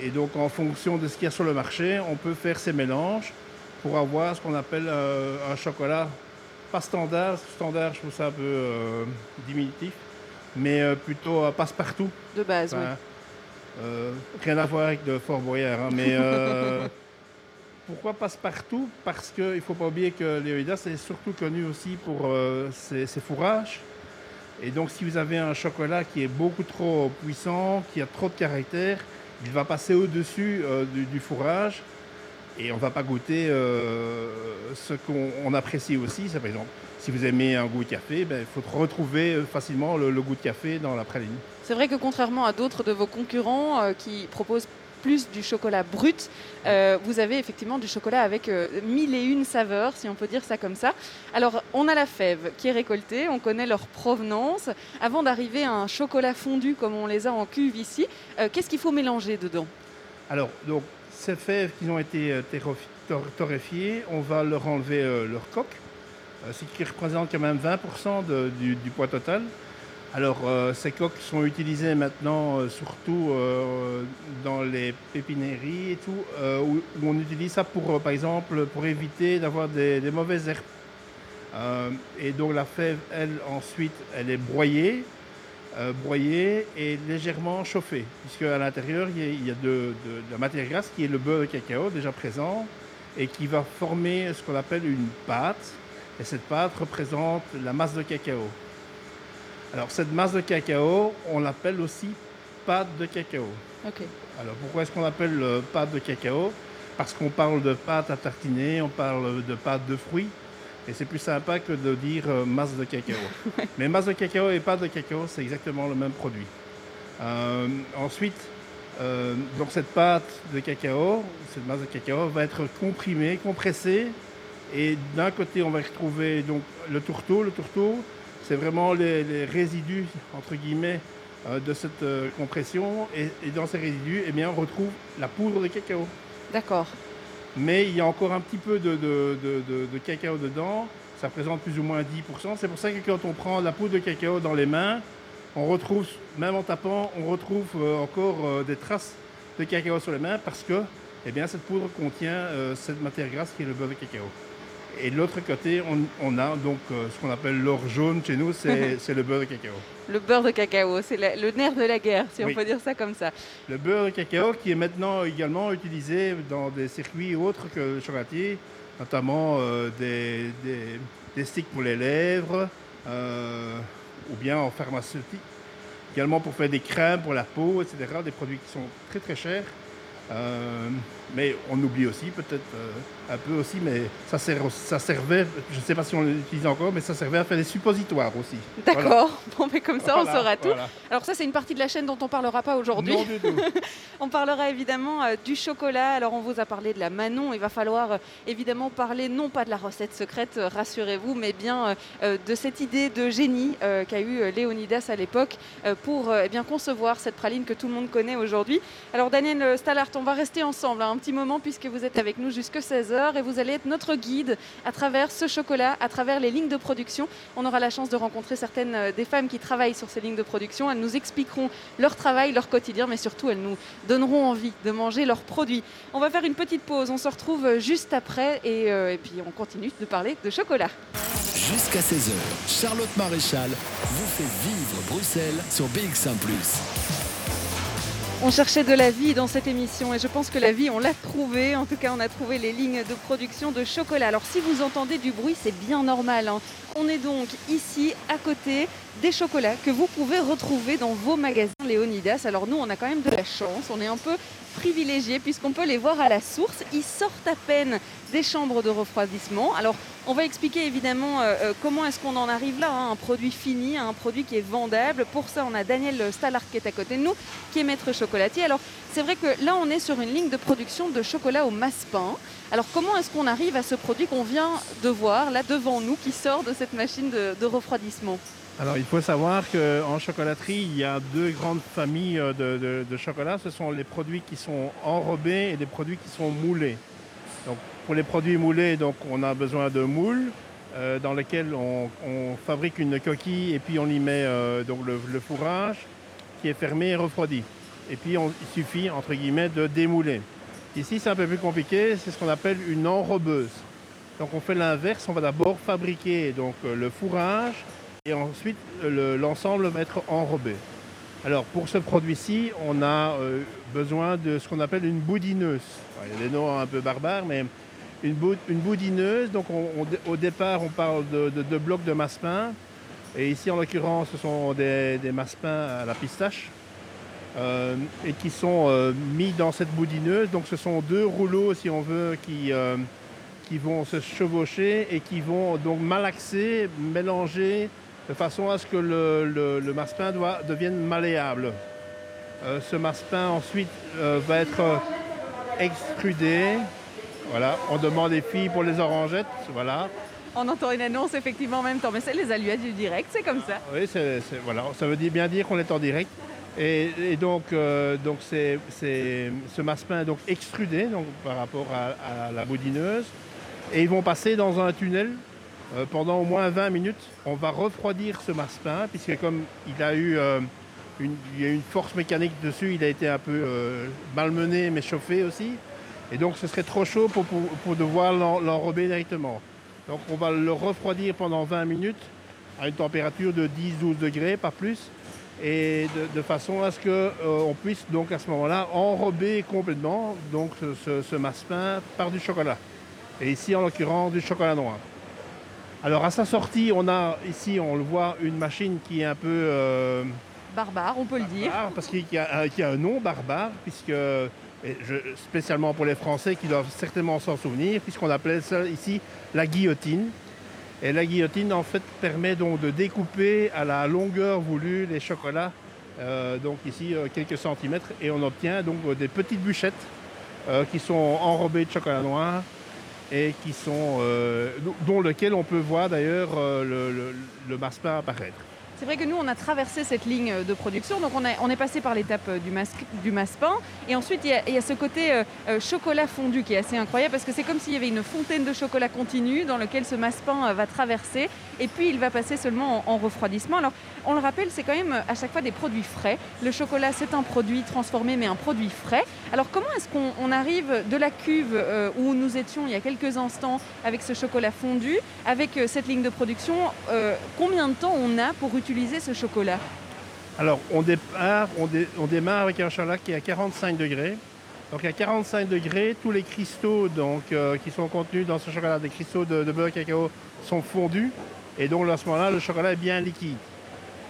Et, donc, en fonction de ce qu'il y a sur le marché, on peut faire ces mélanges pour avoir ce qu'on appelle un chocolat pas standard. Standard, je trouve ça un peu euh, diminutif, mais euh, plutôt euh, passe-partout. De base. Enfin, rien à voir avec de Fort Boyard, hein, mais pourquoi passe-partout? Parce qu'il ne faut pas oublier que Léonidas est surtout connu aussi pour ses, ses fourrages. Et donc, si vous avez un chocolat qui est beaucoup trop puissant, qui a trop de caractère, il va passer au-dessus du, du fourrage et on ne va pas goûter euh, ce qu'on on apprécie aussi. C'est par exemple, si vous aimez un goût de café, ben, il faut retrouver euh, facilement le, le goût de café dans la praline. C'est vrai que contrairement à d'autres de vos concurrents euh, qui proposent plus du chocolat brut, euh, vous avez effectivement du chocolat avec mille et une saveurs, si on peut dire ça comme ça. Alors, on a la fève qui est récoltée, on connaît leur provenance. Avant d'arriver à un chocolat fondu comme on les a en cuve ici, qu'est-ce qu'il faut mélanger dedans? Alors, donc, ces fèves qui ont été euh, torréfiées, on va leur enlever euh, leur coque, euh, ce qui représente quand même 20% de- du, poids total. Alors, ces coques sont utilisées maintenant surtout dans les pépineries et tout, où, on utilise ça pour, par exemple, pour éviter d'avoir des, mauvaises herbes. Et donc, la fève, elle, ensuite, elle est broyée, euh, broyée et légèrement chauffée, puisque à l'intérieur, il y a, il y a de, de- de la matière grasse qui est le beurre de cacao déjà présent et qui va former ce qu'on appelle une pâte. Et cette pâte représente la masse de cacao. Alors cette masse de cacao, on l'appelle aussi pâte de cacao. Alors pourquoi est-ce qu'on appelle euh, pâte de cacao? Parce qu'on parle de pâte à tartiner, on parle de pâte de fruits. Et c'est plus sympa que de dire euh, masse de cacao. Mais masse de cacao et pâte de cacao, c'est exactement le même produit. Euh, ensuite, euh, donc cette pâte de cacao, cette masse de cacao va être comprimée, compressée. Et d'un côté, on va retrouver donc le tourteau. Le tourteau, c'est vraiment les, les résidus, entre guillemets, de cette compression. Et, et dans ces résidus, eh bien, on retrouve la poudre de cacao. D'accord. Mais il y a encore un petit peu de, cacao dedans. Ça représente plus ou moins 10%. C'est pour ça que quand on prend la poudre de cacao dans les mains, on retrouve, même en tapant, on retrouve euh, encore euh, des traces de cacao sur les mains parce que eh cette poudre contient euh, cette matière grasse qui est le beurre de cacao. Et de l'autre côté, on, on a donc euh, ce qu'on appelle l'or jaune chez nous, c'est le beurre de cacao. Le beurre de cacao, c'est le nerf de la guerre, si Oui. on peut dire ça comme ça. Le beurre de cacao qui est maintenant également utilisé dans des circuits autres que le chocolatier, notamment euh, des, des- des sticks pour les lèvres euh, ou bien en pharmaceutique. Également pour faire des crèmes pour la peau, etc. Des produits qui sont très très chers. Mais on oublie aussi peut-être euh, un peu aussi, mais ça, sert, ça servait, je ne sais pas si on l'utilise encore, mais ça servait à faire des suppositoires aussi. D'accord. Bon, mais comme ça, on saura tout. voilà. Alors ça, c'est une partie de la chaîne dont on parlera pas aujourd'hui. On parlera évidemment euh, du chocolat. Alors on vous a parlé de la Manon. Il va falloir euh, évidemment parler non pas de la recette secrète, rassurez-vous, mais bien de cette idée de génie qu'a eu Léonidas à l'époque pour eh bien concevoir cette praline que tout le monde connaît aujourd'hui. Alors Daniel Stallart, on va rester ensemble hein, un petit moment puisque vous êtes avec nous jusque 16h et vous allez être notre guide à travers ce chocolat, à travers les lignes de production. On aura la chance de rencontrer certaines euh, des femmes qui travaillent sur ces lignes de production. Elles nous expliqueront leur travail, leur quotidien, mais surtout elles nous donneront envie de manger leurs produits. On va faire une petite pause, on se retrouve euh, juste après et, euh, et puis on continue de parler de chocolat. Jusqu'à 16h, Charlotte Maréchal vous fait vivre Bruxelles sur BX1 ⁇ On cherchait de la vie dans cette émission et je pense que la vie, on l'a trouvée. En tout cas, on a trouvé les lignes de production de chocolat. Alors, si vous entendez du bruit, c'est bien normal. hein. On est donc ici, à côté des chocolats que vous pouvez retrouver dans vos magasins Léonidas. Alors, nous, on a quand même de la chance. On est un peu privilégiés puisqu'on peut les voir à la source. Ils sortent à peine des chambres de refroidissement. Alors, on va expliquer évidemment euh, euh, comment est-ce qu'on en arrive là, hein, un produit fini, un produit qui est vendable. Pour ça, on a Daniel Stallard qui est à côté de nous, qui est maître chocolatier. Alors, c'est vrai que là, on est sur une ligne de production de chocolat au masse-pain. Alors, comment est-ce qu'on arrive à ce produit qu'on vient de voir là devant nous, qui sort de cette machine de, refroidissement? Alors, il faut savoir qu'en chocolaterie, il y a deux grandes familles euh, de, de, de chocolat. Ce sont les produits qui sont enrobés et les produits qui sont moulés. Donc, pour les produits moulés, on a besoin de moules euh, dans lesquels on, fabrique une coquille et puis on y met euh, le, fourrage qui est fermé et refroidi. Et puis, il suffit, entre guillemets, de démouler. Ici, c'est un peu plus compliqué. C'est ce qu'on appelle une enrobeuse. Donc, on fait l'inverse. On va d'abord fabriquer euh, le fourrage et ensuite le- l'ensemble va être enrobé. Alors pour ce produit-ci, on a euh, besoin de ce qu'on appelle une boudineuse. Il y a des noms un peu barbares, mais une, bou- une boudineuse. Donc on- on- au départ, on parle de, de, de blocs de masse-pain. Et ici, en l'occurrence, ce sont des, des masse-pain à la pistache. Euh, et qui sont euh, mis dans cette boudineuse. Donc ce sont deux rouleaux, si on veut, qui, euh, qui vont se chevaucher et qui vont donc malaxer, mélanger de façon à ce que le, le, le massepain doit- devienne malléable. Ce masse-pain ensuite va être extrudé. Voilà, on demande des filles pour les orangettes. Voilà, On entend une annonce effectivement en même temps, mais c'est les aluettes du direct, c'est comme ça. oui, c'est, voilà, ça veut bien dire qu'on est en direct. Et, donc, euh, donc c'est, ce masse-pain est donc extrudé donc, par rapport à, la boudineuse. Et ils vont passer dans un tunnel euh, pendant au moins 20 minutes. On va refroidir ce masse-pain, puisque comme il a eu euh, une, il y a une force mécanique dessus, il a été un peu euh, malmené, mais chauffé aussi. Et donc ce serait trop chaud pour, pour- devoir l'en- l'enrober directement. Donc on va le refroidir pendant 20 minutes à une température de 10-12 degrés, pas plus, et de, de façon à ce qu'on puisse donc à ce moment-là enrober complètement donc ce, ce, masse-pain par du chocolat. Et ici en l'occurrence du chocolat noir. Alors à sa sortie, on a ici, on le voit, une machine qui est un peu euh, Barbare, on peut le dire. parce qu'il y, a un- qu'il y a un nom barbare, puisque je- spécialement pour les Français qui doivent certainement s'en souvenir, puisqu'on appelait ça ici la guillotine. Et la guillotine, en fait, permet donc de découper à la longueur voulue les chocolats, euh, donc ici euh, quelques centimètres, et on obtient donc euh, des petites bûchettes qui sont enrobées de chocolat noir et qui sont, dont lequel on peut voir d'ailleurs le, le, apparaître. C'est vrai que nous, on a traversé cette ligne de production, donc on, est passé par l'étape euh, du, masque, du masse-pain, et ensuite il y, a, ce côté euh, euh, chocolat fondu qui est assez incroyable, parce que c'est comme s'il y avait une fontaine de chocolat continu dans lequel ce masse-pain euh, va traverser, et puis il va passer seulement en, en refroidissement. On le rappelle, c'est quand même euh, à chaque fois des produits frais. Le chocolat, c'est un produit transformé, mais un produit frais. Alors, comment est-ce qu'on on arrive de la cuve euh, où nous étions il y a quelques instants avec ce chocolat fondu, avec euh, cette ligne de production, combien de temps on a pour utiliser ce chocolat? Alors, on démarre, avec un chocolat qui est à 45 degrés. Donc, à 45 degrés, tous les cristaux donc, qui sont contenus dans ce chocolat, des cristaux de, de beurre cacao, sont fondus. Et donc, à ce moment-là, le chocolat est bien liquide.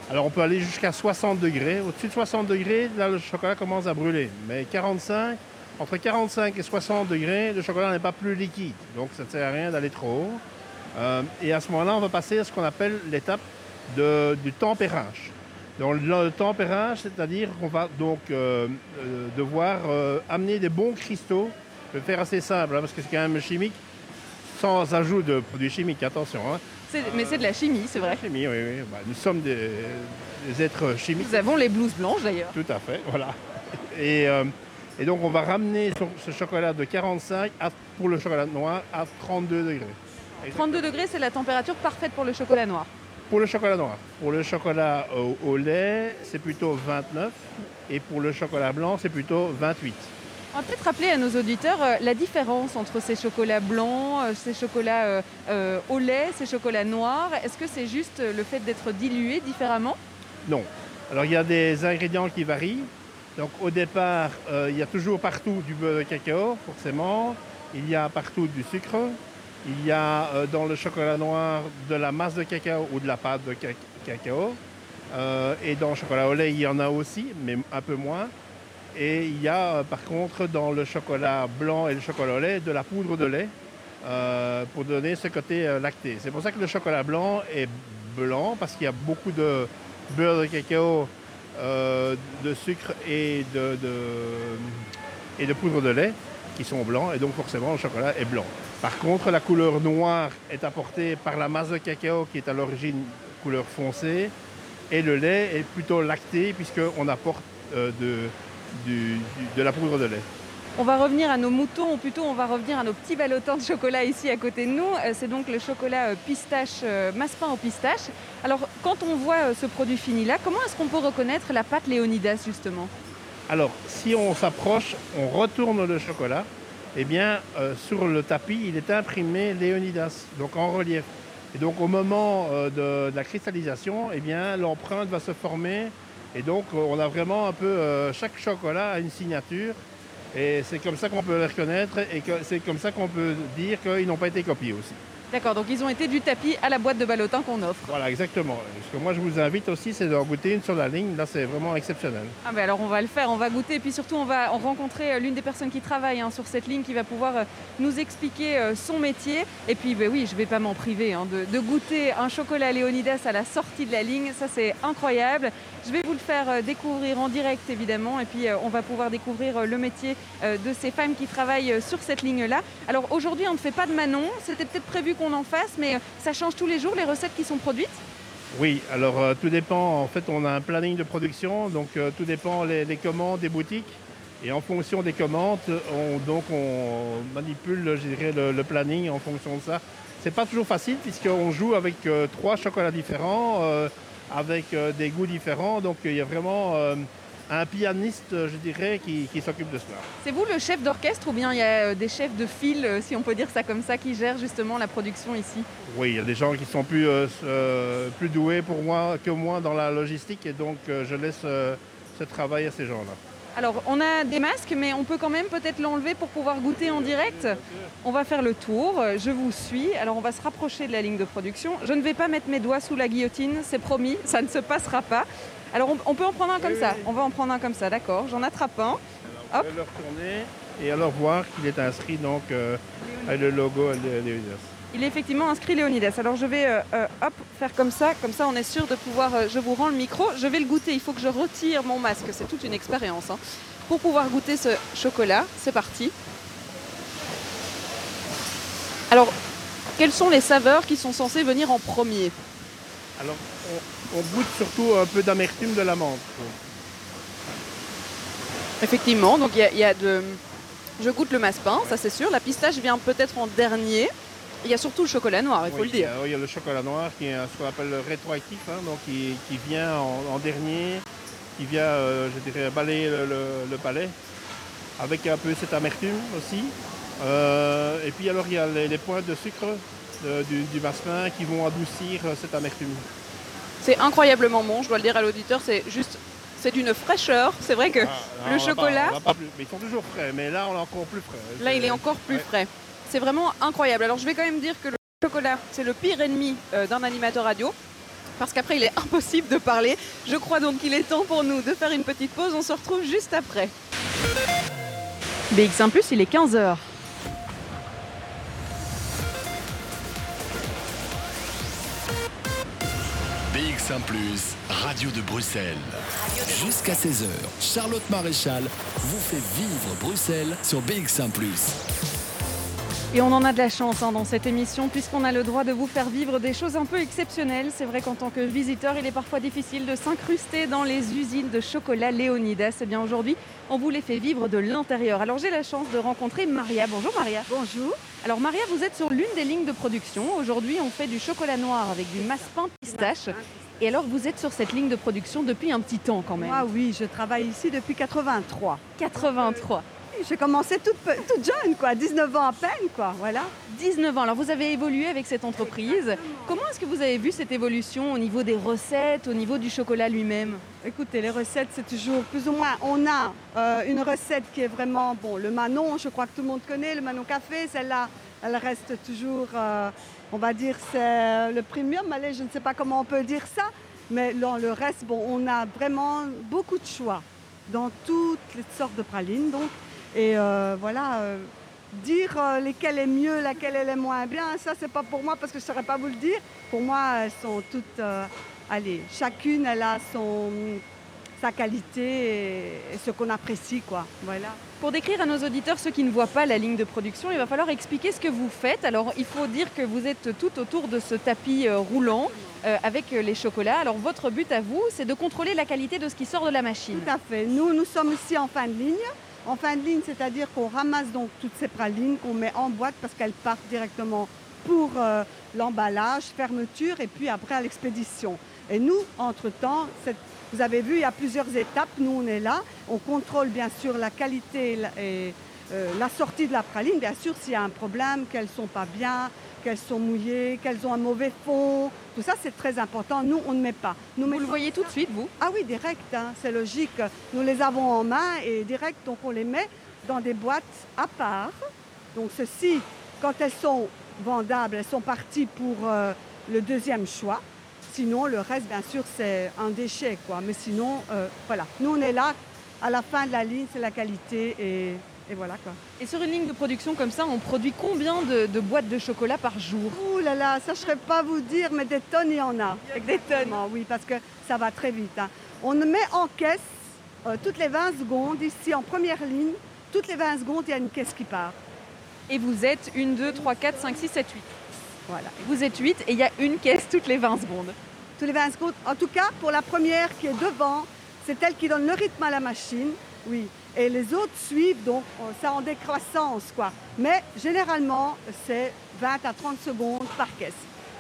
Alors, on peut aller jusqu'à 60 degrés. Au-dessus de 60 degrés, là, le chocolat commence à brûler. Mais 45, entre 45 et 60 degrés, le chocolat n'est pas plus liquide. Donc, ça ne sert à rien d'aller trop haut. Euh, et à ce moment-là, on va passer à ce qu'on appelle l'étape du tempérage. Donc le tempérage, c'est-à-dire qu'on va donc euh, euh, devoir amener des bons cristaux. Je vais faire assez simple hein, parce que c'est quand même chimique, sans ajout de produits chimiques, attention. hein. Mais c'est de la chimie, c'est vrai. Chimie, oui, oui. Bah, nous sommes des, des êtres chimiques. Nous avons les blouses blanches d'ailleurs. Tout à fait, voilà. Et, euh, et donc on va ramener ce, ce chocolat de 45 à- pour le chocolat noir à 32 degrés. 32 degrés, c'est la température parfaite pour le chocolat noir. Pour le chocolat noir. Pour le chocolat au, au lait, c'est plutôt 29. Et pour le chocolat blanc, c'est plutôt 28. On va peut-être rappeler à nos auditeurs euh, la différence entre ces chocolats blancs, euh, ces chocolats euh, au lait, ces chocolats noirs. Est-ce que c'est juste le fait d'être dilués différemment? Non. Alors il y a des ingrédients qui varient. Donc au départ, il y a toujours partout du beurre de cacao, forcément. Il y a partout du sucre. Il y a dans le chocolat noir de la masse de cacao ou de la pâte de ca- cacao. Et dans le chocolat au lait, il y en a aussi, mais un peu moins. Et il y a euh, par contre dans le chocolat blanc et le chocolat au lait de la poudre de lait euh, pour donner ce côté euh, lacté. C'est pour ça que le chocolat blanc est blanc parce qu'il y a beaucoup de beurre de cacao, de sucre et de, et de poudre de lait qui sont blancs et donc forcément le chocolat est blanc. Par contre, la couleur noire est apportée par la masse de cacao qui est à l'origine couleur foncée et le lait est plutôt lacté puisqu'on apporte de, du- du- de la poudre de lait. On va revenir à nos moutons, ou plutôt on va revenir à nos petits ballotins de chocolat ici à côté de nous. Euh, C'est donc le chocolat euh, pistache, euh, masse-pain au pistache. Alors quand on voit ce produit fini là, comment est-ce qu'on peut reconnaître la pâte Léonidas justement? Alors, si on s'approche, on retourne le chocolat, eh bien, euh, sur le tapis, il est imprimé Léonidas, donc en relief. Et donc, au moment euh, de, de la cristallisation, eh bien, l'empreinte va se former. Et donc, on a vraiment un peu, euh, chaque chocolat a une signature. Et c'est comme ça qu'on peut les reconnaître et c'est comme ça qu'on peut dire qu'ils n'ont pas été copiés aussi. D'accord, donc ils ont été du tapis à la boîte de ballotin qu'on offre. Voilà, exactement. Ce que moi je vous invite aussi, c'est d'en goûter une sur la ligne. Là, c'est vraiment exceptionnel. Ah ben alors on va le faire, on va goûter, et puis surtout on va rencontrer euh, l'une des personnes qui travaille hein, sur cette ligne, qui va pouvoir euh, nous expliquer euh, son métier. Et puis ben oui, je vais pas m'en priver hein, de, de goûter un chocolat Léonidas à la sortie de la ligne, ça c'est incroyable. Je vais vous le faire euh, découvrir en direct évidemment, et puis euh, on va pouvoir découvrir le métier de ces femmes qui travaillent sur cette ligne-là. Alors aujourd'hui on ne fait pas de Manon, c'était peut-être prévu qu'on en fasse, mais euh, ça change tous les jours les recettes qui sont produites? Oui, alors euh, tout dépend. En fait, on a un planning de production, donc euh, tout dépend les, commandes des boutiques. Et en fonction des commandes, on, donc on manipule, je dirais, le, planning en fonction de ça. C'est pas toujours facile puisqu'on joue avec trois chocolats différents, avec des goûts différents. Donc il y a vraiment un pianiste, je dirais, qui, qui s'occupe de cela. C'est vous le chef d'orchestre ou bien il y a euh, des chefs de file, euh, si on peut dire ça comme ça, qui gèrent justement la production ici? Oui, il y a des gens qui sont plus, euh, plus doués pour moi que moi dans la logistique et donc euh, je laisse euh, ce travail à ces gens-là. Alors on a des masques, mais on peut quand même peut-être l'enlever pour pouvoir goûter en direct. On va faire le tour, je vous suis. Alors on va se rapprocher de la ligne de production. Je ne vais pas mettre mes doigts sous la guillotine, c'est promis, ça ne se passera pas. Alors on, on peut en prendre un comme Oui, ça, oui. on va en prendre un comme ça, d'accord J'en attrape un. Vous Hop. pouvez le retourner et alors voir qu'il est inscrit donc euh, avec le logo Lé- Léonidas. Il est effectivement inscrit Léonidas. Alors je vais euh, euh, hop, faire comme ça, comme ça on est sûr de pouvoir. euh, je vous rends le micro, je vais le goûter. Il faut que je retire mon masque, c'est toute une expérience. hein. Pour pouvoir goûter ce chocolat, c'est parti. Alors, quelles sont les saveurs qui sont censées venir en premier? Alors on, goûte surtout un peu d'amertume de l'amande. Effectivement, donc il y a- il y, a de. Je goûte le massepain, ça c'est sûr. La pistache vient peut-être en dernier. Il y a surtout le chocolat noir, il faut Oui, le dire. Il y a- il y a le chocolat noir qui est ce qu'on appelle le rétroactif, hein, donc qui, qui vient en, en dernier, qui vient, euh, je dirais, balayer le, le- le palais, avec un peu cette amertume aussi. Euh, et puis alors il y a les, les pointes de sucre de- du, du massepain qui vont adoucir euh, cette amertume. C'est incroyablement bon, je dois le dire à l'auditeur, c'est juste. C'est d'une fraîcheur. C'est vrai que Ah, le chocolat- pas plus- mais ils sont toujours frais, mais là on est encore plus frais. Là, il est encore plus ouais. frais. C'est vraiment incroyable. Alors, je vais quand même dire que le chocolat, c'est le pire ennemi euh, d'un animateur radio. Parce qu'après, il est impossible de parler. Je crois donc qu'il est temps pour nous de faire une petite pause. On se retrouve juste après. BX1 ⁇ il est 15h. BX1 ⁇ Radio de Bruxelles. Jusqu'à 16h, Charlotte Maréchal vous fait vivre Bruxelles sur BX1 ⁇ Et on en a de la chance hein, dans cette émission puisqu'on a le droit de vous faire vivre des choses un peu exceptionnelles. C'est vrai qu'en tant que visiteur, il est parfois difficile de s'incruster dans les usines de chocolat Léonidas. Et bien aujourd'hui, on vous les fait vivre de l'intérieur. Alors j'ai la chance de rencontrer Maria. Bonjour Maria. Bonjour. Alors Maria, vous êtes sur l'une des lignes de production. Aujourd'hui, on fait du chocolat noir avec du massepain pistache. Et alors, vous êtes sur cette ligne de production depuis un petit temps quand même. Moi, oui, je travaille ici depuis 83. 83. J'ai commencé toute, toute jeune, quoi, 19 ans à peine, quoi, voilà. 19 ans. Alors, vous avez évolué avec cette entreprise. Comment est-ce que vous avez vu cette évolution au niveau des recettes, au niveau du chocolat lui-même? Écoutez, les recettes, c'est toujours plus ou moins. On a euh, une recette qui est vraiment, bon, le Manon, je crois que tout le monde connaît, le Manon Café, celle-là, elle reste toujours, euh, on va dire, c'est le premium. Allez, je ne sais pas comment on peut dire ça, mais dans le reste, on a vraiment beaucoup de choix dans toutes les sortes de pralines, donc. Et euh, voilà, euh, dire euh, lesquelles est mieux, laquelle elle est moins bien, ça, c'est pas pour moi parce que je ne saurais pas vous le dire. Pour moi, elles sont toutes. allez, chacune, elle a sa qualité et, et ce qu'on apprécie, quoi. Voilà. Pour décrire à nos auditeurs ceux qui ne voient pas la ligne de production, il va falloir expliquer ce que vous faites. Alors, il faut dire que vous êtes tout autour de ce tapis euh, roulant euh, avec euh, les chocolats. Alors, votre but à vous, c'est de contrôler la qualité de ce qui sort de la machine. Tout à fait. Nous, nous sommes ici en fin de ligne. En fin de ligne, c'est-à-dire qu'on ramasse donc toutes ces pralines qu'on met en boîte parce qu'elles partent directement pour l'emballage, fermeture et puis après à l'expédition. Et nous, entre-temps, cette- vous avez vu, il y a plusieurs étapes. Nous, on est là. On contrôle bien sûr la qualité et la- euh, la sortie de la praline. Bien sûr, s'il y a un problème, qu'elles sont pas bien, qu'elles sont mouillées, qu'elles ont un mauvais fond. Tout ça, c'est très important. Nous, on ne met pas. Nous Vous le voyez tout de suite, vous? Ah oui, direct, hein, c'est logique. Nous les avons en main et direct, donc on les met dans des boîtes à part. Donc ceci, quand elles sont vendables, elles sont parties pour euh, le deuxième choix. Sinon, le reste, bien sûr, c'est un déchet. Quoi. Mais sinon, euh, voilà. Nous, on est là. À la fin de la ligne, c'est la qualité. Et, et voilà. Quoi. Et sur une ligne de production comme ça, on produit combien de, de boîtes de chocolat par jour? Ouh là là, ça je ne saurais pas vous dire, mais des tonnes, il y en a. Des tonnes Oui, parce que ça va très vite. hein. On met en caisse euh, toutes les 20 secondes, ici en première ligne. Toutes les 20 secondes, il y a une caisse qui part. Et vous êtes 1, 2, 3, 4, 5, 6, 7, 8. Voilà. Vous êtes 8 et il y a une caisse toutes les 20 secondes. Tous les 20 secondes. En tout cas, pour la première qui est devant, c'est elle qui donne le rythme à la machine. Oui. Et les autres suivent, donc euh, ça en décroissance, quoi. Mais généralement, c'est 20 à 30 secondes par caisse.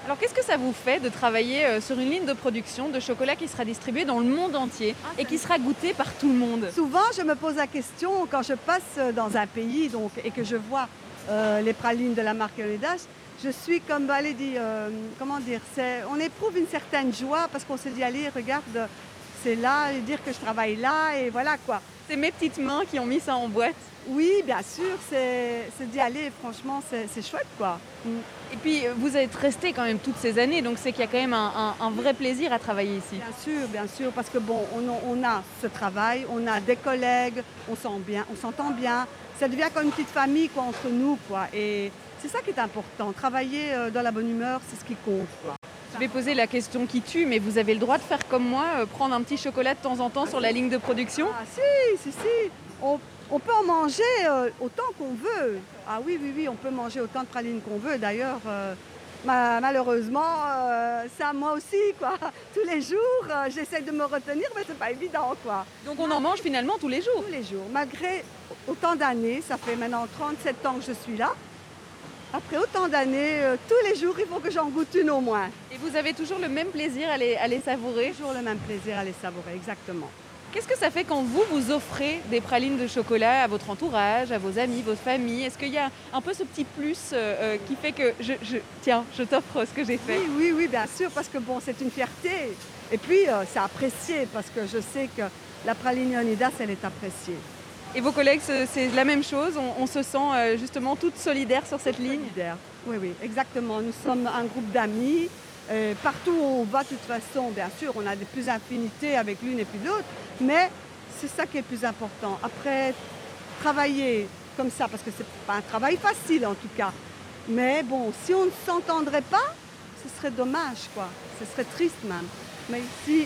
Alors qu'est-ce que ça vous fait de travailler euh, sur une ligne de production de chocolat qui sera distribué dans le monde entier et qui sera goûté par tout le monde? Souvent, je me pose la question quand je passe dans un pays donc, et que je vois euh, les pralines de la marque Leonidas, je suis comme, allez dire, euh, comment dire, on éprouve une certaine joie parce qu'on se dit, allez, regarde, c'est là, et dire que je travaille là, et voilà quoi. C'est mes petites mains qui ont mis ça en boîte. Oui, bien sûr, c'est d'y aller, franchement, c'est chouette quoi. Mm. Et puis vous êtes resté quand même toutes ces années, donc c'est qu'il y a quand même un, un- un vrai plaisir à travailler ici. Bien sûr, bien sûr, parce que bon, on, a- on a ce travail, on a des collègues, on s'en bien, on s'entend bien. Ça devient comme une petite famille quoi entre nous quoi. Et c'est ça qui est important. Travailler euh, dans la bonne humeur, c'est ce qui compte quoi. Je vais poser la question qui tue, mais vous avez le droit de faire comme moi, euh, prendre un petit chocolat de temps en temps sur la ligne de production Ah si, si, si. On, on peut en manger euh, autant qu'on veut. Ah oui, oui, oui, on peut manger autant de pralines qu'on veut. D'ailleurs, euh, ma- malheureusement, ça moi aussi quoi. Tous les jours, j'essaie de me retenir, mais c'est pas évident quoi. Donc on en mange finalement tous les jours. Tous les jours. Malgré autant d'années, ça fait maintenant 37 ans que je suis là. Après autant d'années, euh, tous les jours, il faut que j'en goûte une au moins. Et vous avez toujours le même plaisir à les, à les savourer. Toujours le même plaisir à les savourer, exactement. Qu'est-ce que ça fait quand vous, vous offrez des pralines de chocolat à votre entourage, à vos amis, votre famille? Est-ce qu'il y a un peu ce petit plus euh, euh, qui fait que, je, je- tiens, je t'offre ce que j'ai fait? Oui, oui, oui, bien sûr, parce que bon, c'est une fierté. Et puis, euh, c'est apprécié, parce que je sais que la praline Leonidas, elle est appréciée. Et vos collègues, c'est la même chose on, se sent euh, justement toutes solidaires sur cette ligne? Solidaire. Oui, oui, exactement. Nous sommes un groupe d'amis. Euh, partout où on va, de toute façon, bien sûr, on a des plus affinités avec l'une et puis l'autre, mais c'est ça qui est le plus important. Après, travailler comme ça, parce que c'est pas un travail facile en tout cas, mais bon, si on ne s'entendrait pas, ce serait dommage, quoi. Ce serait triste même. Mais ici,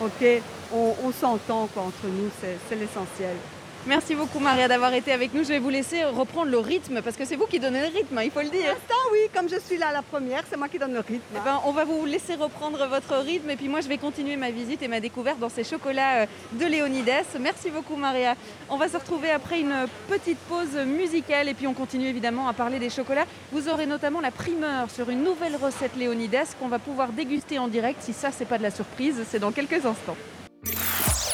ok, on, on s'entend entre nous, c'est l'essentiel. Merci beaucoup Maria d'avoir été avec nous. Je vais vous laisser reprendre le rythme parce que c'est vous qui donnez le rythme, hein, il faut le dire. L'instant, oui, comme je suis là la première, c'est moi qui donne le rythme. Eh ben, on va vous laisser reprendre votre rythme et puis moi je vais continuer ma visite et ma découverte dans ces chocolats euh, de Léonidas. Merci beaucoup Maria. On va se retrouver après une petite pause musicale et puis on continue évidemment à parler des chocolats. Vous aurez notamment la primeur sur une nouvelle recette Léonidas qu'on va pouvoir déguster en direct. Si ça c'est pas de la surprise, c'est dans quelques instants.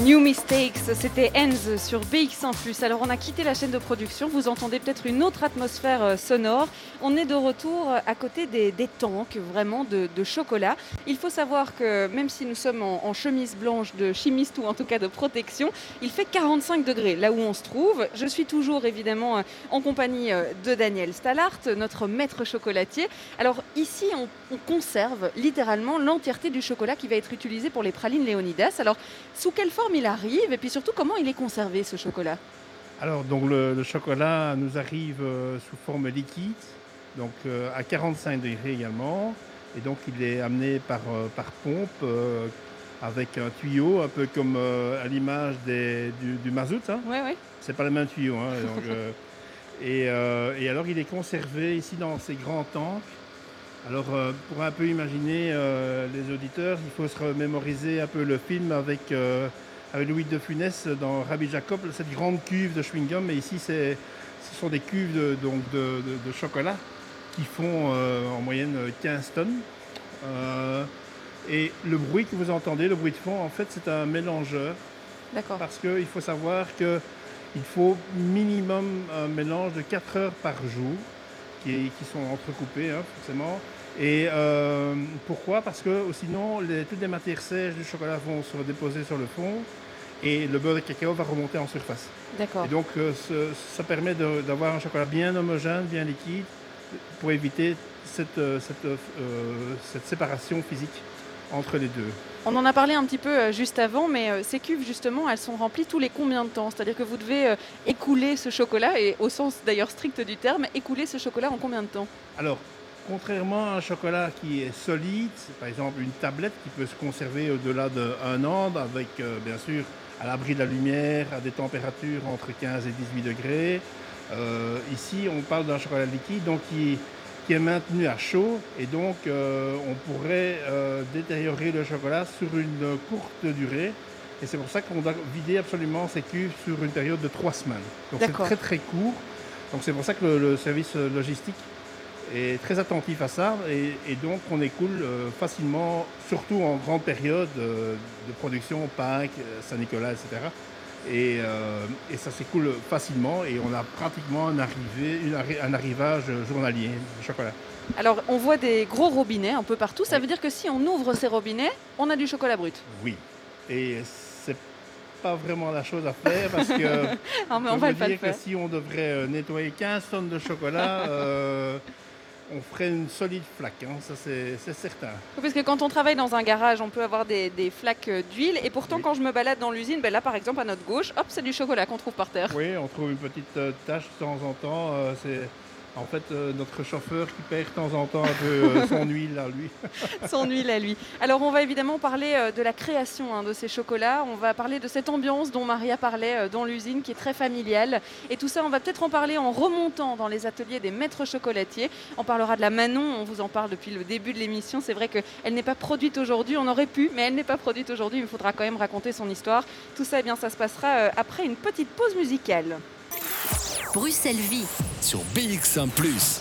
New Mistakes, c'était Enz sur BX1+. Alors on a quitté la chaîne de production, vous entendez peut-être une autre atmosphère euh, sonore. On est de retour euh, à côté des, des tanks, vraiment de, de chocolat. Il faut savoir que même si nous sommes en, chemise blanche de chimiste ou en tout cas de protection, il fait 45 degrés là où on se trouve. Je suis toujours évidemment euh, en compagnie de Daniel Stallart, notre maître chocolatier. Alors ici on, on conserve littéralement l'entièreté du chocolat qui va être utilisé pour les pralines Léonidas. Alors sous quelle forme il arrive et puis surtout comment il est conservé ce chocolat? Alors, donc le, le chocolat nous arrive euh, sous forme liquide, donc euh, à 45 degrés également. Et donc, il est amené par, euh, par pompe avec un tuyau, un peu comme à l'image des- du, du mazout. Hein? Oui, oui. C'est pas le même tuyau. hein, donc, et, et alors, il est conservé ici dans ces grands tanks. Alors, euh, pour un peu imaginer euh, les auditeurs, il faut se remémoriser un peu le film avec, euh, avec Louis de Funès dans Rabbi Jacob, cette grande cuve de chewing-gum. Et ici, ce sont des cuves de, donc de, de- de chocolat qui font euh, en moyenne 15 tonnes. Euh, et le bruit que vous entendez, le bruit de fond, en fait, c'est un mélangeur D'accord. parce qu'il faut savoir qu'il faut minimum un mélange de 4 heures par jour qui, qui sont entrecoupées hein, forcément. Et euh, pourquoi? Parce que sinon les- toutes les matières sèches du chocolat vont se déposer sur le fond et le beurre de cacao va remonter en surface. D'accord. Et donc euh, ce- ça permet d'avoir un chocolat bien homogène, bien liquide, pour éviter cette, euh, cette, euh, cette séparation physique entre les deux. On en a parlé un petit peu juste avant, mais ces cuves, justement, elles sont remplies tous les combien de temps? C'est-à-dire que vous devez écouler ce chocolat, et au sens d'ailleurs strict du terme, écouler ce chocolat en combien de temps? Alors, contrairement à un chocolat qui est solide, par exemple une tablette qui peut se conserver au-delà d'un an, avec euh, bien sûr à l'abri de la lumière, à des températures entre 15 et 18 degrés. Euh, ici, on parle d'un chocolat liquide donc qui, qui est maintenu à chaud et donc euh, on pourrait euh, détériorer le chocolat sur une courte durée. Et c'est pour ça qu'on doit vider absolument ces cuves sur une période de trois semaines. Donc c'est très très court. Donc c'est pour ça que le, le service logistique est très attentif à ça et, et donc on écoule euh, facilement, surtout en grande période euh, de production, Pâques, euh, Saint-Nicolas, etc. Et, euh, et ça s'écoule facilement et on a pratiquement un, arrivé, arrivage journalier de chocolat. Alors, on voit des gros robinets un peu partout. Ça Oui. veut dire que si on ouvre ces robinets, on a du chocolat brut. Oui. Et c'est pas vraiment la chose à faire parce que Ah, mais on va le dire que si on devrait nettoyer 15 tonnes de chocolat, euh, on ferait une solide flaque, hein, ça c'est certain. Parce que quand on travaille dans un garage, on peut avoir des, des flaques d'huile. Et pourtant, Oui. quand je me balade dans l'usine, ben là, par exemple, à notre gauche, hop, c'est du chocolat qu'on trouve par terre. Oui, on trouve une petite euh, tache de temps en temps. euh, c'est en fait euh, notre chauffeur qui perd de temps en temps un peu euh, son huile à lui. Son huile à lui. Alors, on va évidemment parler euh, de la création hein, de ces chocolats. On va parler de cette ambiance dont Maria parlait dans l'usine, qui est très familiale. Et tout ça, on va peut-être en parler en remontant dans les ateliers des maîtres chocolatiers. On parlera de la Manon, on vous en parle depuis le début de l'émission. C'est vrai qu'elle n'est pas produite aujourd'hui, on aurait pu, mais elle n'est pas produite aujourd'hui. Il faudra quand même raconter son histoire. Tout ça, eh bien, ça se passera après une petite pause musicale. Bruxelles Vie. sur BX1 ⁇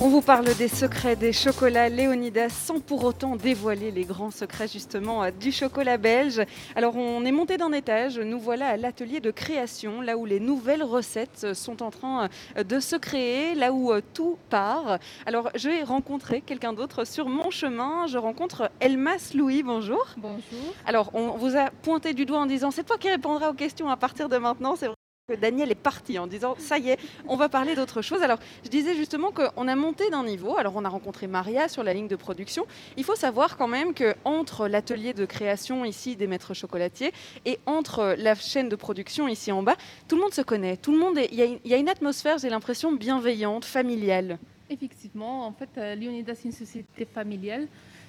On vous parle des secrets des chocolats Léonidas sans pour autant dévoiler les grands secrets justement euh, du chocolat belge. Alors on est monté d'un étage, nous voilà à l'atelier de création, là où les nouvelles recettes euh, sont en train euh, de se créer, là où tout part. Alors je vais rencontrer quelqu'un d'autre sur mon chemin, je rencontre Elmas Louis, bonjour. Bonjour. Alors on vous a pointé du doigt en disant c'est toi qui répondras aux questions à partir de maintenant, c'est vrai Daniel est parti en disant ça y est, on va parler d'autre chose. Alors, je disais justement qu'on a monté d'un niveau. Alors, on a rencontré Maria sur la ligne de production. Il faut savoir quand même que entre l'atelier de création ici des maîtres chocolatiers et entre la chaîne de production ici en bas, tout le monde se connaît. Tout le monde est. Il y a une, il y a une atmosphère, j'ai l'impression, bienveillante, familiale. Effectivement, en fait, euh, Leonidas est une société familiale.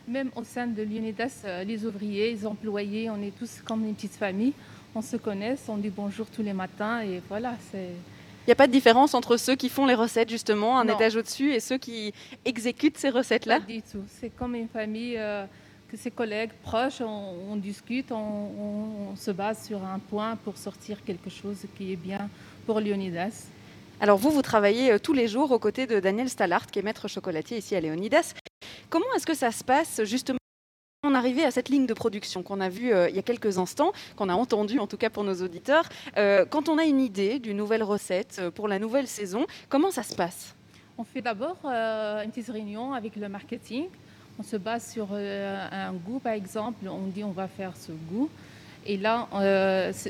Même au sein de Leonidas, euh, les ouvriers, les employés, on est tous comme une petite famille. On se connaît, on dit bonjour tous les matins et voilà, c'est Il n'y a pas de différence entre ceux qui font les recettes, justement, un Non. étage au-dessus, et ceux qui exécutent ces recettes-là? pas du tout. C'est comme une famille, euh, que ses collègues proches, on, on discute, on, on- on se base sur un point pour sortir quelque chose qui est bien pour Leonidas. Alors vous, vous travaillez euh, tous les jours aux côtés de Daniel Stallart, qui est maître chocolatier ici à Léonidas. Comment est-ce que ça se passe justement en arriver à cette ligne de production qu'on a vue euh, il y a quelques instants, qu'on a entendu en tout cas pour nos auditeurs Euh, Quand on a une idée d'une nouvelle recette euh, pour la nouvelle saison, comment ça se passe? On fait d'abord une petite réunion avec le marketing. On se base sur un goût, par exemple. On dit on va faire ce goût. Et là,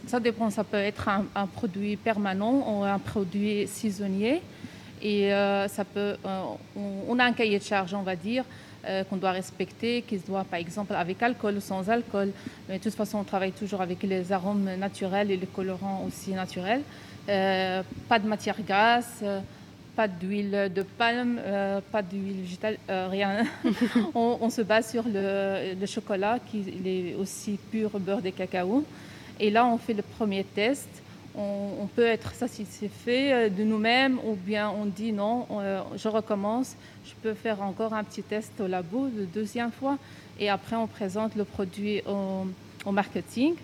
ça dépend. Ça peut être un, produit permanent ou un produit saisonnier. Et ça peut, on, on a un cahier de charge, on va dire, euh, qu'on doit respecter, qui se doit, par exemple, avec alcool ou sans alcool. Mais de toute façon, on travaille toujours avec les arômes naturels et les colorants aussi naturels. Euh, pas de matière grasse. euh, pas d'huile de palme, euh, pas d'huile végétale, rien. on, on se base sur le, le chocolat qui il est aussi pur beurre de cacao. Et là, on fait le premier test. On, peut être satisfait euh, de nous-mêmes ou bien on dit non, euh, je recommence. Je peux faire encore un petit test au labo, de deuxième fois. Et après, on présente le produit au, marketing.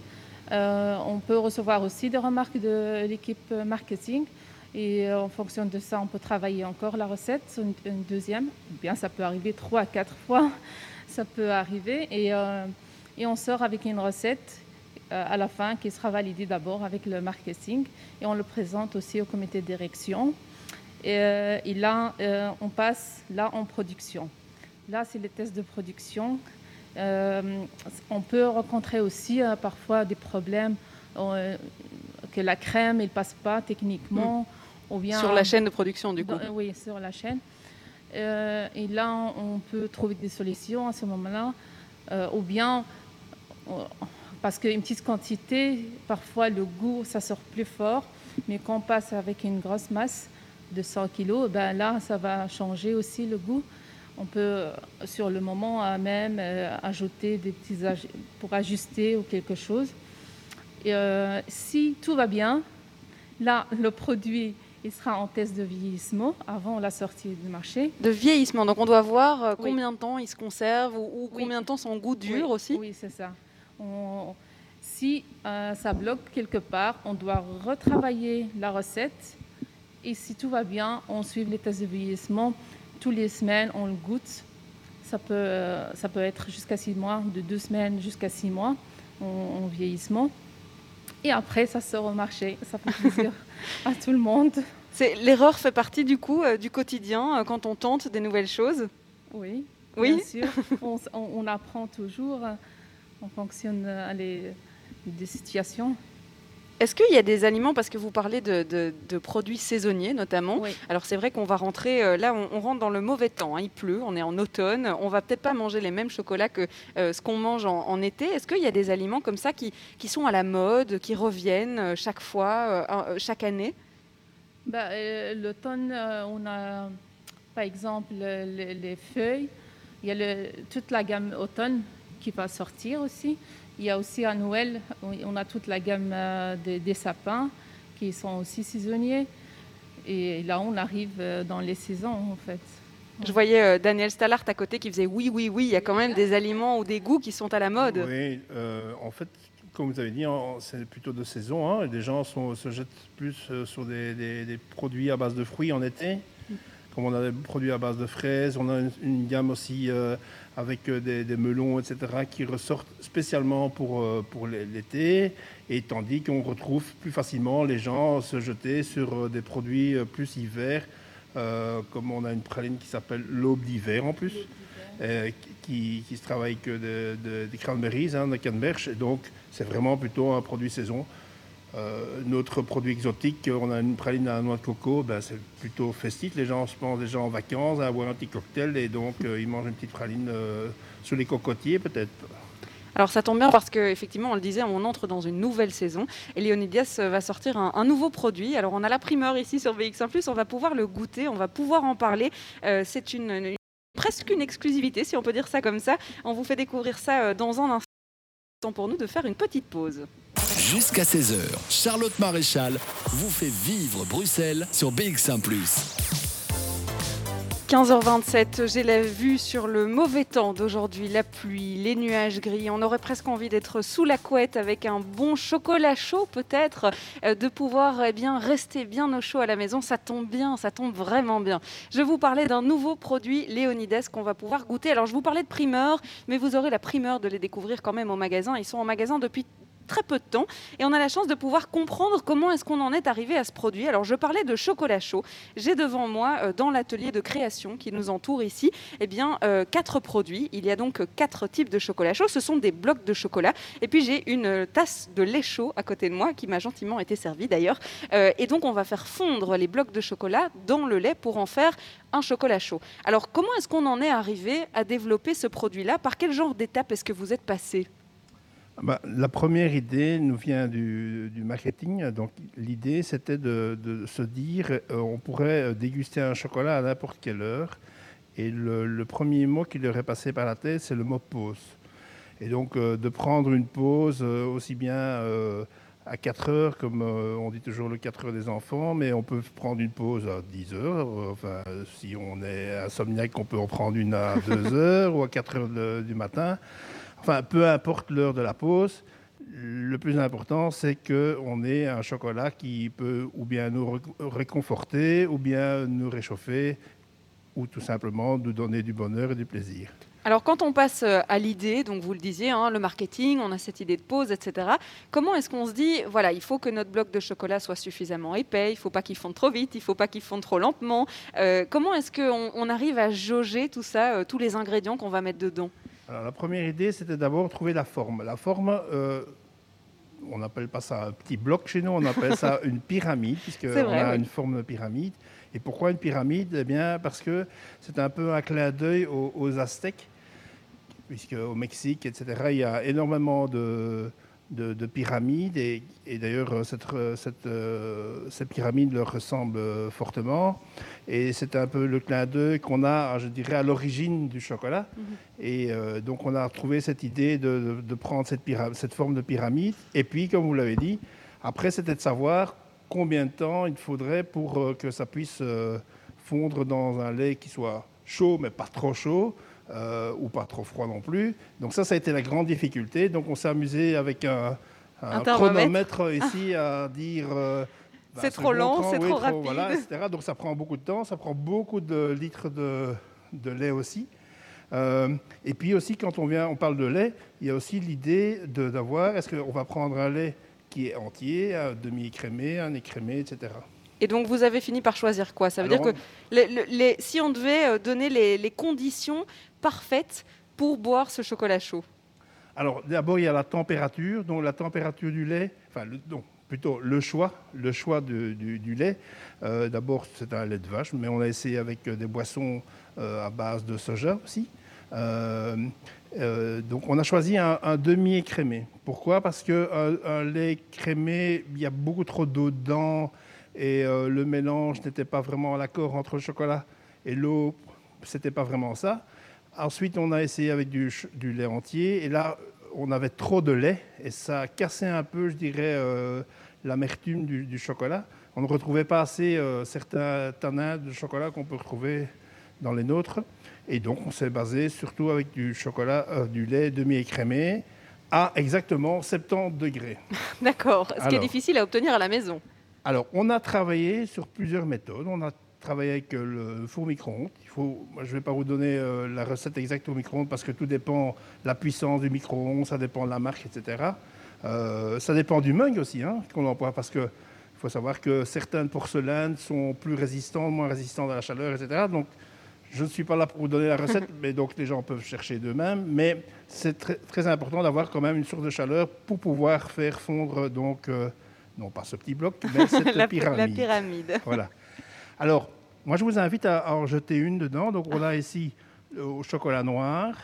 Euh, on peut recevoir aussi des remarques de l'équipe marketing. Et en fonction de ça, on peut travailler encore la recette, une, deuxième. Bien ça peut arriver trois à quatre fois. Ça peut arriver. Et, on sort avec une recette à la fin qui sera validée d'abord avec le marketing. Et on le présente aussi au comité de direction. Et, euh, et là, euh, on passe là en production. Là, c'est les tests de production. Euh, on peut rencontrer aussi euh, parfois des problèmes euh, que la crème ne passe pas techniquement. Ou bien, sur la chaîne de production, du coup. oui, sur la chaîne. et là, on peut trouver des solutions à ce moment-là. ou bien, parce qu'une petite quantité, parfois le goût, ça sort plus fort. Mais quand on passe avec une grosse masse de 100 kg, ben là, ça va changer aussi le goût. On peut, sur le moment même, euh, ajouter des petits pour ajuster ou quelque chose. Et, euh, si tout va bien, là, le produit il sera en test de vieillissement avant la sortie du marché. De vieillissement, donc on doit voir euh, combien de temps il se conserve ou, combien de temps son goût dure aussi Oui, c'est ça. Si ça bloque quelque part, on doit retravailler la recette et si tout va bien, on suit les tests de vieillissement tous les semaines, on le goûte. Ça peut, ça peut être jusqu'à six mois, de deux semaines jusqu'à six mois en, vieillissement. Et après, ça sort au marché. Ça fait plaisir à tout le monde. L'erreur fait partie du coup euh, du quotidien euh, quand on tente des nouvelles choses? Oui, oui? bien sûr. on, apprend toujours. On fonctionne à les, des situations. Est-ce qu'il y a des aliments, parce que vous parlez de, produits saisonniers notamment, alors c'est vrai qu'on va rentrer, euh, là on, rentre dans le mauvais temps, hein. il pleut, on est en automne, on va peut-être pas manger les mêmes chocolats que euh, ce qu'on mange en, été. Est-ce qu'il y a des aliments comme ça qui, qui sont à la mode, qui reviennent euh, chaque fois, chaque année? Bah, L'automne, on a par exemple les, feuilles, il y a toute la gamme automne qui va sortir aussi. Il y a aussi à Noël, on a toute la gamme euh, des, sapins qui sont aussi saisonniers. Et là, on arrive euh, dans les saisons, en fait. Je voyais euh, Daniel Stallart à côté qui faisait oui, oui, oui. Il y a quand même des aliments ou des goûts qui sont à la mode. Oui, en fait, comme vous avez dit, c'est plutôt de saison. Hein. Les gens se jettent plus sur des, produits à base de fruits en été. Comme on a des produits à base de fraises, on a une, gamme aussi avec euh, des, melons, etc., qui ressortent spécialement pour, euh, pour l'été, et tandis qu'on retrouve plus facilement les gens se jeter sur euh, des produits plus hiver, comme on a une praline qui s'appelle l'aube d'hiver en plus, qui, qui, se travaille que de, des cranberries, hein, de canneberge, et donc c'est vraiment plutôt un produit saison. Euh, notre produit exotique, on a une praline à noix de coco, ben, c'est plutôt festif. Les gens se pensent déjà en vacances à boire un petit cocktail et donc euh, ils mangent une petite praline euh, sous les cocotiers peut-être. Alors ça tombe bien parce qu'effectivement, on le disait, on entre dans une nouvelle saison et Leonidas va sortir un, nouveau produit. Alors on a la primeur ici sur BX1+, on va pouvoir le goûter, on va pouvoir en parler. c'est une, presque une exclusivité, si on peut dire ça comme ça. On vous fait découvrir ça dans un instant. Temps pour nous de faire une petite pause. Jusqu'à 16h, Charlotte Maréchal vous fait vivre Bruxelles sur BX1 ⁇ 15h27, j'ai la vue sur le mauvais temps d'aujourd'hui, la pluie, les nuages gris. On aurait presque envie d'être sous la couette avec un bon chocolat chaud peut-être, euh, de pouvoir eh bien, rester bien au chaud à la maison. Ça tombe bien, ça tombe vraiment bien. Je vous parlais d'un nouveau produit Léonides qu'on va pouvoir goûter. Alors je vous parlais de primeur, mais vous aurez la primeur de les découvrir quand même au magasin. Ils sont en magasin depuis très peu de temps et on a la chance de pouvoir comprendre comment est-ce qu'on en est arrivé à ce produit. Alors je parlais de chocolat chaud. J'ai devant moi euh, dans l'atelier de création qui nous entoure ici, eh bien euh, quatre produits. Il y a donc quatre types de chocolat chaud. Ce sont des blocs de chocolat et puis j'ai une euh, tasse de lait chaud à côté de moi qui m'a gentiment été servie d'ailleurs. et donc on va faire fondre les blocs de chocolat dans le lait pour en faire un chocolat chaud. Alors comment est-ce qu'on en est arrivé à développer ce produit-là? Par quel genre d'étape est-ce que vous êtes passé? Bah, la première idée nous vient du, marketing. Donc, l'idée, c'était de, se dire euh, on pourrait euh, déguster un chocolat à n'importe quelle heure. Et le, premier mot qui leur est passé par la tête, c'est le mot pause. Et donc, euh, de prendre une pause aussi bien à 4 heures, comme on dit toujours le 4 heures des enfants, mais on peut prendre une pause à 10 heures. Enfin, si on est insomniaque, on peut en prendre une à 2 heures ou à 4 heures du matin. Enfin, peu importe l'heure de la pause, le plus important, c'est qu'on ait un chocolat qui peut ou bien nous réconforter, ou bien nous réchauffer, ou tout simplement nous donner du bonheur et du plaisir. Alors quand on passe euh, à l'idée, donc vous le disiez, hein, le marketing, on a cette idée de pause, etc. Comment est-ce qu'on se dit, voilà, il faut que notre bloc de chocolat soit suffisamment épais, il ne faut pas qu'il fonde trop vite, il ne faut pas qu'il fonde trop lentement. Euh, comment est-ce qu'on on arrive à jauger tout ça, euh, tous les ingrédients qu'on va mettre dedans? Alors la première idée, c'était d'abord trouver la forme. La forme, euh, on n'appelle pas ça un petit bloc chez nous, on appelle ça une pyramide, puisqu'on a une forme de pyramide. Et pourquoi une pyramide? Eh bien, parce que c'est un peu un clin d'œil aux, Aztèques, puisque au Mexique, etc., il y a énormément de, de, pyramides. Et, d'ailleurs, cette, cette, euh, cette, pyramide leur ressemble fortement. Et c'est un peu le clin d'œil qu'on a, je dirais, à l'origine du chocolat. Mhm. Et euh, donc, on a trouvé cette idée de, de prendre cette, cette forme de pyramide. Et puis, comme vous l'avez dit, après, c'était de savoir combien de temps il faudrait pour euh, que ça puisse euh, fondre dans un lait qui soit chaud, mais pas trop chaud, euh, ou pas trop froid non plus. Donc ça, ça a été la grande difficulté. Donc on s'est amusé avec un, chronomètre ici à dire... Bah, c'est trop lent, c'est trop, rapide. Voilà, etc. Donc ça prend beaucoup de temps, ça prend beaucoup de litres de, de lait aussi. et puis aussi, quand on, vient, on parle de lait, il y a aussi l'idée d'avoir, est-ce qu'on va prendre un lait qui est entier, un demi-écrémé, un écrémé, etc. Et donc vous avez fini par choisir quoi? Ça veut dire que les, si on devait euh, donner les, conditions parfaites pour boire ce chocolat chaud Alors d'abord il y a la température, donc la température du lait, enfin le, plutôt le choix, le choix du, lait. Euh, d'abord c'est un lait de vache, mais on a essayé avec euh, des boissons à base de soja aussi. Euh, donc on a choisi un, demi écrémé. Pourquoi? Parce qu'un un lait crémé, il y a beaucoup trop d'eau dedans et euh, le mélange n'était pas vraiment à l'accord entre le chocolat et l'eau, c'était pas vraiment ça. Ensuite, on a essayé avec du, lait entier et là, on avait trop de lait et ça cassait un peu, je dirais, euh, l'amertume du, chocolat. On ne retrouvait pas assez certains tanins de chocolat qu'on peut retrouver dans les nôtres. Et donc, on s'est basé surtout avec du chocolat, euh, du lait demi-écrémé à exactement 70 degrés. D'accord. Ce qui est difficile à obtenir à la maison. Alors, on a travaillé sur plusieurs méthodes. On a travaillé avec euh, le four micro-ondes. Il faut, je ne vais pas vous donner euh, la recette exacte au micro-ondes parce que tout dépend de la puissance du micro-ondes, ça dépend de la marque, etc. ça dépend du mug aussi hein, qu'on emploie parce que il faut savoir que certaines porcelaines sont plus résistantes, moins résistantes à la chaleur, etc. Donc, je ne suis pas là pour vous donner la recette, mais donc les gens peuvent chercher d'eux-mêmes. Mais c'est très, important d'avoir quand même une source de chaleur pour pouvoir faire fondre, donc, euh, non pas ce petit bloc, mais cette la, pyramide. La pyramide. Voilà. Alors, moi, je vous invite à, en jeter une dedans. Donc, on a ici au chocolat noir.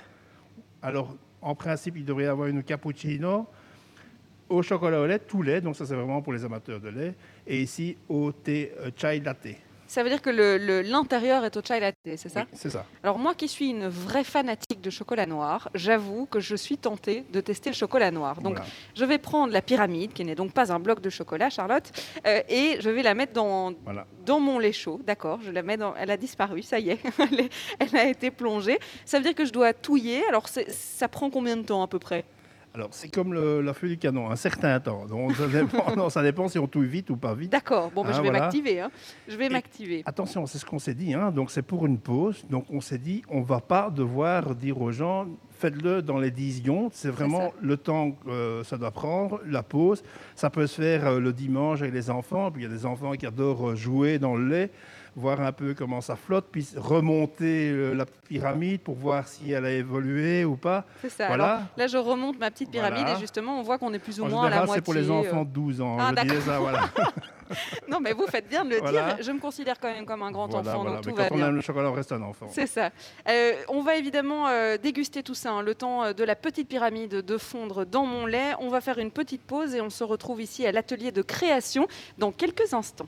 Alors, en principe, il devrait y avoir une cappuccino. Au chocolat au lait, tout lait, donc ça c'est vraiment pour les amateurs de lait. Et ici, au thé euh, chai latte. Ça veut dire que l'intérieur est au chai latte, c'est ça? C'est ça. Alors moi qui suis une vraie fanatique de chocolat noir, j'avoue que je suis tentée de tester le chocolat noir. Donc je vais prendre la pyramide, qui n'est donc pas un bloc de chocolat, Charlotte, euh, et je vais la mettre dans, dans mon lait chaud. D'accord, je la mets dans... Elle a disparu, ça y est. elle a été plongée. Ça veut dire que je dois touiller. Alors ça prend combien de temps à peu près? Alors, c'est comme la feuille du canon, un certain temps. Donc, ça dépend, non, ça dépend si on touille vite ou pas vite. D'accord, bon, ben, je hein, vais m'activer. Hein. Je vais m'activer. Attention, c'est ce qu'on s'est dit. Hein. Donc, c'est pour une pause. Donc, on s'est dit, on ne va pas devoir dire aux gens, faites-le dans les 10 secondes. C'est vraiment le temps que euh, ça doit prendre, la pause. Ça peut se faire euh, le dimanche avec les enfants. Puis, il y a des enfants qui adorent euh, jouer dans le lait voir un peu comment ça flotte, puis remonter euh, la pyramide pour voir si elle a évolué ou pas. C'est ça. Voilà. là, je remonte ma petite pyramide et justement, on voit qu'on est plus ou moins à la moitié. c'est pour les enfants de 12 ans. Ah, je ça, voilà. non, mais vous faites bien de le dire. Je me considère quand même comme un grand enfant, donc tout quand on aime le chocolat, on reste un enfant. C'est ça. Euh, on va évidemment euh, déguster tout ça, hein, le temps de la petite pyramide de fondre dans mon lait. On va faire une petite pause et on se retrouve ici à l'atelier de création dans quelques instants.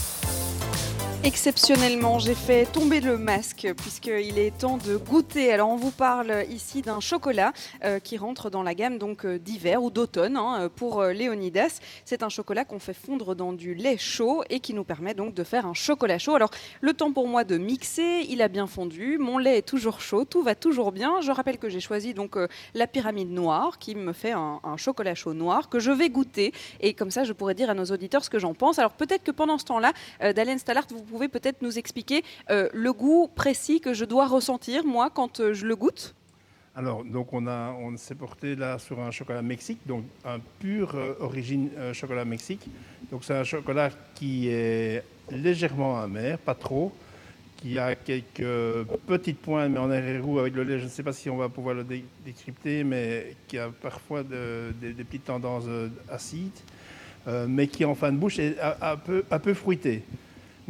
Exceptionnellement, j'ai fait tomber le masque puisqu'il est temps de goûter. Alors on vous parle ici d'un chocolat euh, qui rentre dans la gamme donc euh, d'hiver ou d'automne hein, pour euh, Léonidas. C'est un chocolat qu'on fait fondre dans du lait chaud et qui nous permet donc de faire un chocolat chaud. Alors le temps pour moi de mixer, il a bien fondu, mon lait est toujours chaud, tout va toujours bien. Je rappelle que j'ai choisi donc la pyramide noire qui me fait un, chocolat chaud noir que je vais goûter et comme ça je pourrais dire à nos auditeurs ce que j'en pense. Alors peut-être que pendant ce temps-là, Dalen Stallart, vous pouvez peut-être nous expliquer euh, le goût précis que je dois ressentir, moi, quand euh, je le goûte? Alors, donc on, s'est porté là sur un chocolat Mexique, donc un pur euh, origine chocolat Mexique. Donc c'est un chocolat qui est légèrement amer, pas trop, qui a quelques petites pointes, mais en arrière-goût avec le lait, je ne sais pas si on va pouvoir le décrypter, mais qui a parfois des petites tendances acides, mais qui en fin de bouche est un peu fruité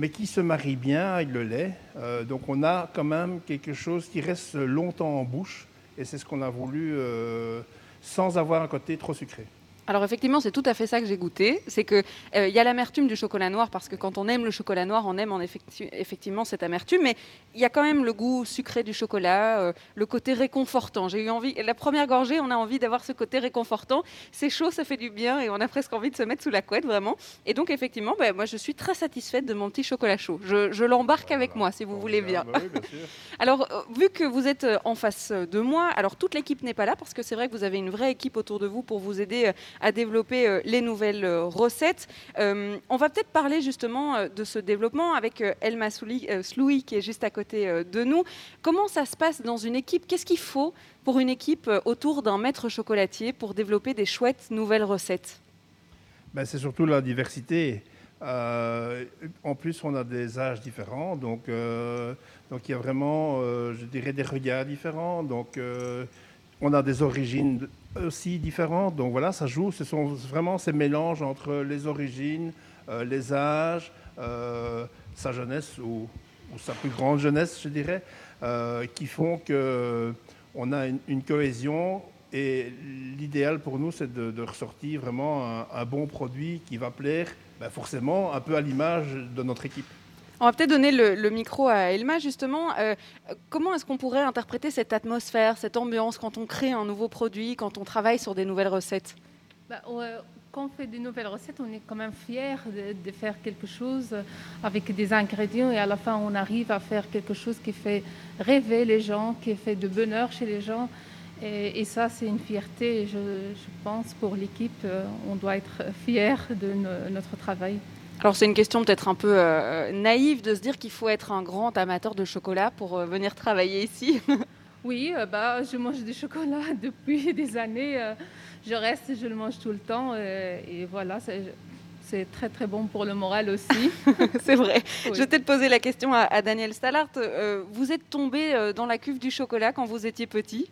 mais qui se marie bien avec le lait. Euh, donc on a quand même quelque chose qui reste longtemps en bouche, et c'est ce qu'on a voulu euh, sans avoir un côté trop sucré. Alors effectivement, c'est tout à fait ça que j'ai goûté. C'est qu'il euh, y a l'amertume du chocolat noir, parce que quand on aime le chocolat noir, on aime en effectivement cette amertume, mais il y a quand même le goût sucré du chocolat, euh, le côté réconfortant. J'ai eu envie, la première gorgée, on a envie d'avoir ce côté réconfortant. C'est chaud, ça fait du bien, et on a presque envie de se mettre sous la couette, vraiment. Et donc effectivement, ben, moi je suis très satisfaite de mon petit chocolat chaud. Je, l'embarque avec moi, si vous voulez bien. Bah bien alors, euh, vu que vous êtes en face de moi, alors toute l'équipe n'est pas là, parce que c'est vrai que vous avez une vraie équipe autour de vous pour vous aider à développer euh, les nouvelles euh, recettes. Euh, on va peut-être parler justement de ce développement avec Elma Sloui qui est juste à côté de nous. Comment ça se passe dans une équipe? Qu'est-ce qu'il faut pour une équipe autour d'un maître chocolatier pour développer des chouettes nouvelles recettes? Ben, C'est surtout la diversité. en plus, on a des âges différents, donc, donc il y a vraiment, je dirais, des regards différents. Donc, on a des origines aussi différentes. Donc voilà, ça joue. Ce sont vraiment ces mélanges entre les origines, euh, les âges, euh, sa jeunesse ou, sa plus grande jeunesse, je dirais, euh, qui font que on a une, cohésion. Et l'idéal pour nous, c'est de, ressortir vraiment un, bon produit qui va plaire, ben forcément, un peu à l'image de notre équipe. On va peut-être donner le, micro à Elma, justement. Euh, comment est-ce qu'on pourrait interpréter cette atmosphère, cette ambiance quand on crée un nouveau produit, quand on travaille sur des nouvelles recettes? Bah, Quand on fait des nouvelles recettes, on est quand même fier de, faire quelque chose avec des ingrédients et à la fin, on arrive à faire quelque chose qui fait rêver les gens, qui fait de bonheur chez les gens. Et, ça, c'est une fierté. Je, je pense pour l'équipe, euh, on doit être fier de notre travail. Alors c'est une question peut-être un peu euh, naïve de se dire qu'il faut être un grand amateur de chocolat pour euh, venir travailler ici. oui, euh, bah, je mange du chocolat depuis des années. je reste, je le mange tout le temps. et voilà, c'est très très bon pour le moral aussi. c'est vrai. Je vais peut-être poser la question à, à Daniel Stallart. vous êtes tombé dans la cuve du chocolat quand vous étiez petit?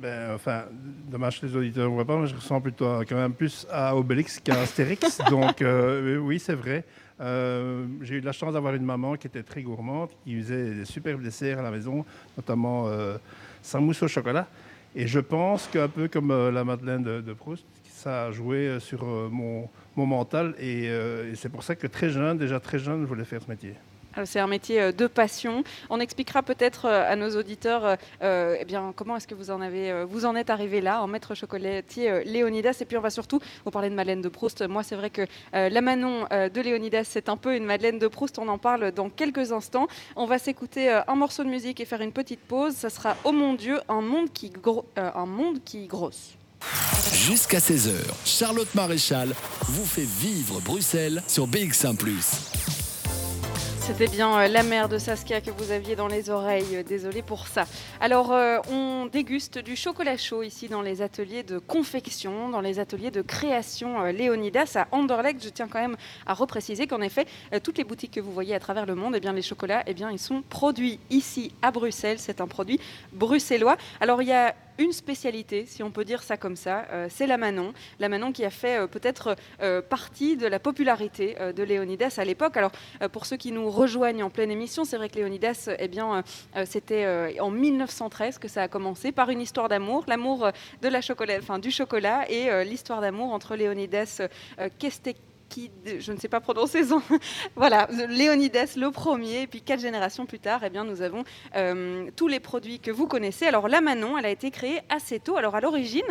Ben, enfin, dommage que les auditeurs ne voient pas, mais je ressens plutôt quand même plus à Obélix qu'à Astérix. donc, euh, oui, c'est vrai. Euh, j'ai eu de la chance d'avoir une maman qui était très gourmande, qui faisait des superbes desserts à la maison, notamment euh, sans mousse au chocolat. Et je pense qu'un peu comme la Madeleine de, Proust, ça a joué sur mon, mon, mental. Et, et c'est pour ça que très jeune, déjà très jeune, je voulais faire ce métier. Euh, c'est un métier euh, de passion. On expliquera peut-être euh, à nos auditeurs eh bien, comment est-ce que vous en, avez, êtes arrivé là, en maître chocolatier Léonidas. Et puis on va surtout vous parler de Madeleine de Proust. Moi, c'est vrai que la Manon de Léonidas, c'est un peu une Madeleine de Proust. On en parle dans quelques instants. On va s'écouter un morceau de musique et faire une petite pause. Ça sera Oh mon Dieu, un monde qui, un monde qui grosse. Jusqu'à 16h, Charlotte Maréchal vous fait vivre Bruxelles sur BX1 ⁇ c'était bien euh, la mère de Saskia que vous aviez dans les oreilles. Désolée pour ça. Alors, euh, on déguste du chocolat chaud ici dans les ateliers de confection, dans les ateliers de création euh, Léonidas à Anderlecht. Je tiens quand même à repréciser qu'en effet, toutes les boutiques que vous voyez à travers le monde, eh bien, les chocolats, eh bien, ils sont produits ici à Bruxelles. C'est un produit bruxellois. Alors, il y a une spécialité, si on peut dire ça comme ça, euh, c'est la Manon. La Manon qui a fait euh, peut-être euh, partie de la popularité de Léonidas à l'époque. Alors, pour ceux qui nous rejoignent en pleine émission, c'est vrai que Léonidas, eh bien, c'était en 1913 que ça a commencé par une histoire d'amour, l'amour de la chocolat, enfin, du chocolat et l'histoire d'amour entre Léonidas Kestek je ne sais pas prononcer son, voilà, Léonidas le premier, et puis quatre générations plus tard, eh bien, nous avons euh, tous les produits que vous connaissez. Alors la Manon, elle a été créée assez tôt. Alors à l'origine,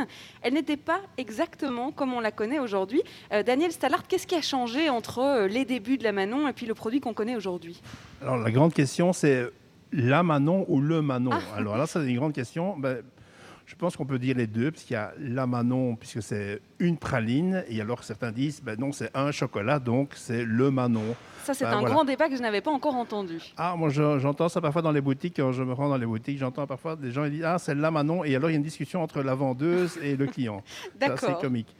elle n'était pas exactement comme on la connaît aujourd'hui. Euh, Daniel Stallard, qu'est-ce qui a changé entre euh, les débuts de la Manon et puis le produit qu'on connaît aujourd'hui? Alors la grande question, c'est la Manon ou le Manon? Ah. Alors là, c'est une grande question. Ben, je pense qu'on peut dire les deux, puisqu'il y a la Manon, puisque c'est une praline, et alors certains disent, ben non, c'est un chocolat, donc c'est le Manon. Ça, c'est ben un grand débat que je n'avais pas encore entendu. Ah, moi, j'entends ça parfois dans les boutiques, quand je me rends dans les boutiques, j'entends parfois des gens qui disent, ah, c'est la Manon, et alors il y a une discussion entre la vendeuse et le client. D'accord. C'est comique.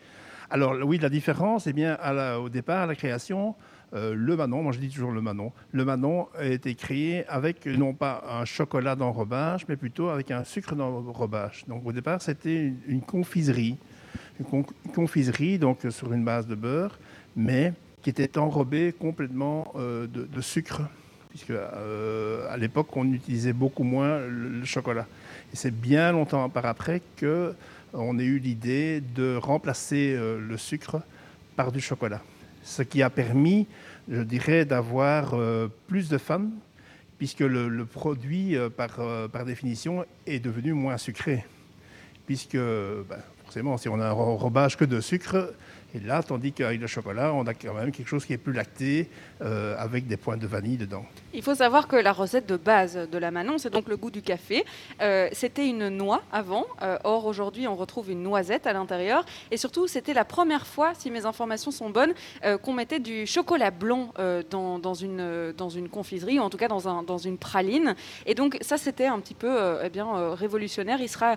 Alors oui, la différence, eh bien, au départ, à la création, le Manon, moi je dis toujours le Manon, le Manon a été créé avec non pas un chocolat d'enrobage, mais plutôt avec un sucre d'enrobage. Donc au départ, c'était une, confiserie, une, confiserie donc sur une base de beurre, mais qui était enrobée complètement de, sucre puisque à l'époque on utilisait beaucoup moins le chocolat. Et c'est bien longtemps par après qu'on a eu l'idée de remplacer euh, le sucre par du chocolat. Ce qui a permis, je dirais, d'avoir euh, plus de fans, puisque le, produit, euh, par, définition, est devenu moins sucré. Puisque, ben, forcément, si on a un enrobage que de sucre, et là, tandis qu'avec le chocolat, on a quand même quelque chose qui est plus lacté, euh, avec des points de vanille dedans. Il faut savoir que la recette de base de la Manon, c'est donc le goût du café. Euh, c'était une noix avant. Euh, or, aujourd'hui, on retrouve une noisette à l'intérieur. Et surtout, c'était la première fois, si mes informations sont bonnes, qu'on mettait du chocolat blanc dans, une, dans une confiserie, ou en tout cas dans, un, dans une praline. Et donc, ça, c'était un petit peu eh bien, révolutionnaire. Il, sera,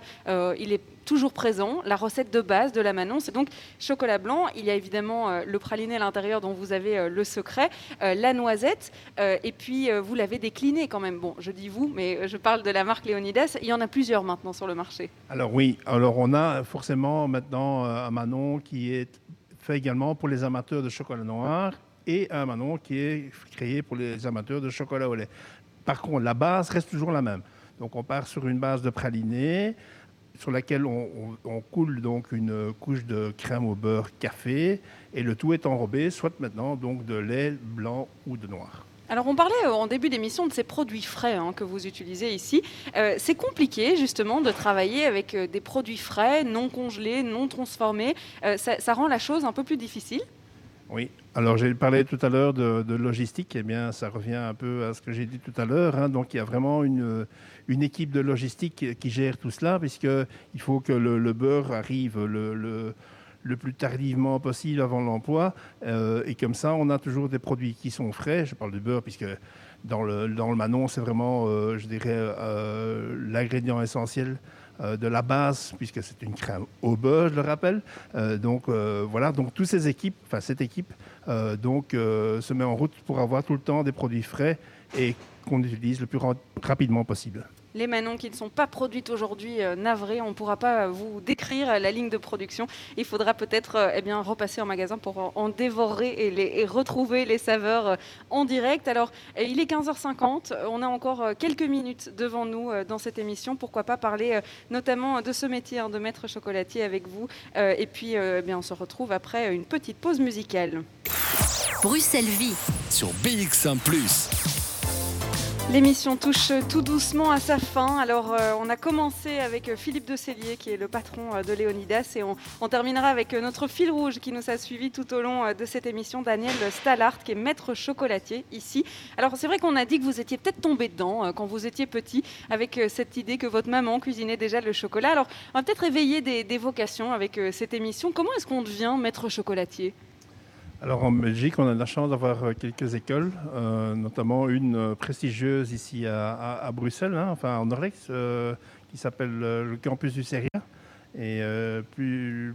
il est toujours présent. La recette de base de la Manon, c'est donc chocolat blanc. Il y a évidemment euh, le praliné à l'intérieur dont vous avez euh, le secret, euh, la noisette, et puis vous l'avez décliné quand même. Bon, je dis vous, mais je parle de la marque Léonidas. Il y en a plusieurs maintenant sur le marché. Alors oui, alors on a forcément maintenant un Manon qui est fait également pour les amateurs de chocolat noir et un Manon qui est créé pour les amateurs de chocolat au lait. Par contre, la base reste toujours la même. Donc on part sur une base de praliné sur laquelle on, coule donc une couche de crème au beurre café et le tout est enrobé soit maintenant donc de lait blanc ou de noir. Alors on parlait euh, en début d'émission de ces produits frais hein, que vous utilisez ici. Euh, c'est compliqué justement de travailler avec euh, des produits frais, non congelés, non transformés. ça, rend la chose un peu plus difficile Oui, alors j'ai parlé tout à l'heure de, logistique, eh bien ça revient un peu à ce que j'ai dit tout à l'heure. Hein. Donc il y a vraiment une, une équipe de logistique qui gère tout cela, puisqu'il faut que le, beurre arrive le, plus tardivement possible avant l'emploi. Euh, et comme ça, on a toujours des produits qui sont frais. Je parle du beurre, puisque dans le, dans le Manon, c'est vraiment, euh, je dirais, euh, l'ingrédient essentiel de la base, puisque c'est une crème au beurre, je le rappelle. donc voilà, donc toutes ces équipes, enfin cette équipe, donc se met en route pour avoir tout le temps des produits frais et qu'on utilise le plus rapidement possible les Manons qui ne sont pas produites aujourd'hui euh, navrées. On ne pourra pas euh, vous décrire la ligne de production. Il faudra peut-être euh, eh bien, repasser en magasin pour en, dévorer et, les, retrouver les saveurs en direct. Alors, il est 15h50. On a encore quelques minutes devant nous dans cette émission. Pourquoi pas parler notamment de ce métier hein, de maître chocolatier avec vous. et puis, eh bien, on se retrouve après une petite pause musicale. Bruxelles Vie sur BX1 ⁇ L'émission touche tout doucement à sa fin. Alors, euh, on a commencé avec Philippe de Cellier, qui est le patron euh, de Léonidas, et on, terminera avec euh, notre fil rouge qui nous a suivi tout au long de cette émission, Daniel Stallart, qui est maître chocolatier ici. Alors, c'est vrai qu'on a dit que vous étiez peut-être tombé dedans quand vous étiez petit, avec cette idée que votre maman cuisinait déjà le chocolat. Alors, on va peut-être éveiller des vocations avec cette émission. Comment est-ce qu'on devient maître chocolatier? Alors en Belgique, on a la chance d'avoir euh, quelques écoles, euh, notamment une euh, prestigieuse ici à, Bruxelles, hein, enfin en Orex, qui s'appelle le campus du Seria. Et plus,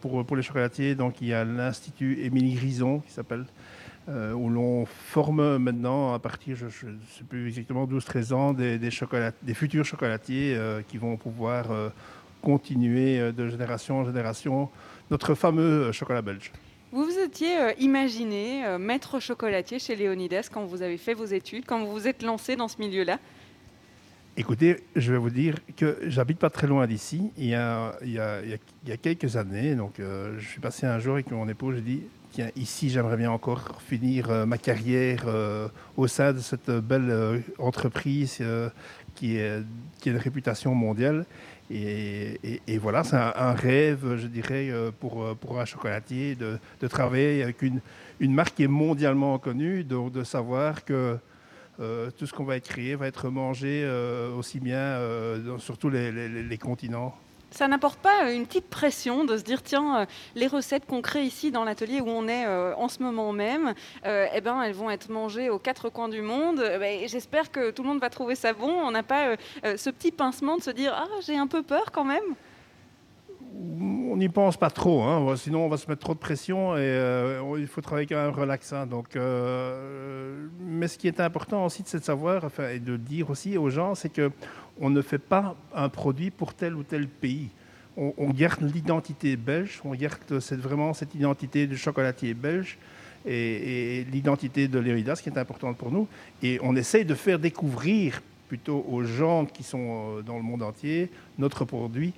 pour, les chocolatiers, donc il y a l'Institut Émilie Grison qui s'appelle, où l'on forme maintenant à partir, je ne sais plus exactement 12-13 ans, des futurs chocolatiers qui vont pouvoir continuer de génération en génération notre fameux chocolat belge. Vous vous étiez euh, imaginé euh, maître chocolatier chez Léonidas quand vous avez fait vos études, quand vous vous êtes lancé dans ce milieu-là? Écoutez, je vais vous dire que j'habite pas très loin d'ici. Il, y a, quelques années, donc euh, je suis passé un jour avec mon épouse, j'ai dit tiens, ici j'aimerais bien encore finir ma carrière au sein de cette belle entreprise qui, est, qui a une réputation mondiale. Et, voilà, c'est un, rêve, je dirais, euh, pour, euh, pour un chocolatier de, travailler avec une, marque qui est mondialement connue, de, de savoir que euh, tout ce qu'on va créé va être mangé aussi bien sur tous les continents. Ça n'apporte pas une petite pression de se dire tiens, euh, les recettes qu'on crée ici dans l'atelier où on est euh, en ce moment même, euh, eh ben, elles vont être mangées aux quatre coins du monde. Ben, j'espère que tout le monde va trouver ça bon. On n'a pas ce petit pincement de se dire ah, j'ai un peu peur quand même on n'y pense pas trop, hein. sinon on va se mettre trop de pression et il faut travailler quand même relaxant. Donc, euh, mais ce qui est important aussi, c'est de savoir enfin, et de dire aussi aux gens, c'est que on ne fait pas un produit pour tel ou tel pays. On, garde l'identité belge, on garde cette, vraiment cette identité du chocolatier belge et, l'identité de Léonidas qui est importante pour nous. Et on essaye de faire découvrir plutôt aux gens qui sont dans le monde entier notre produit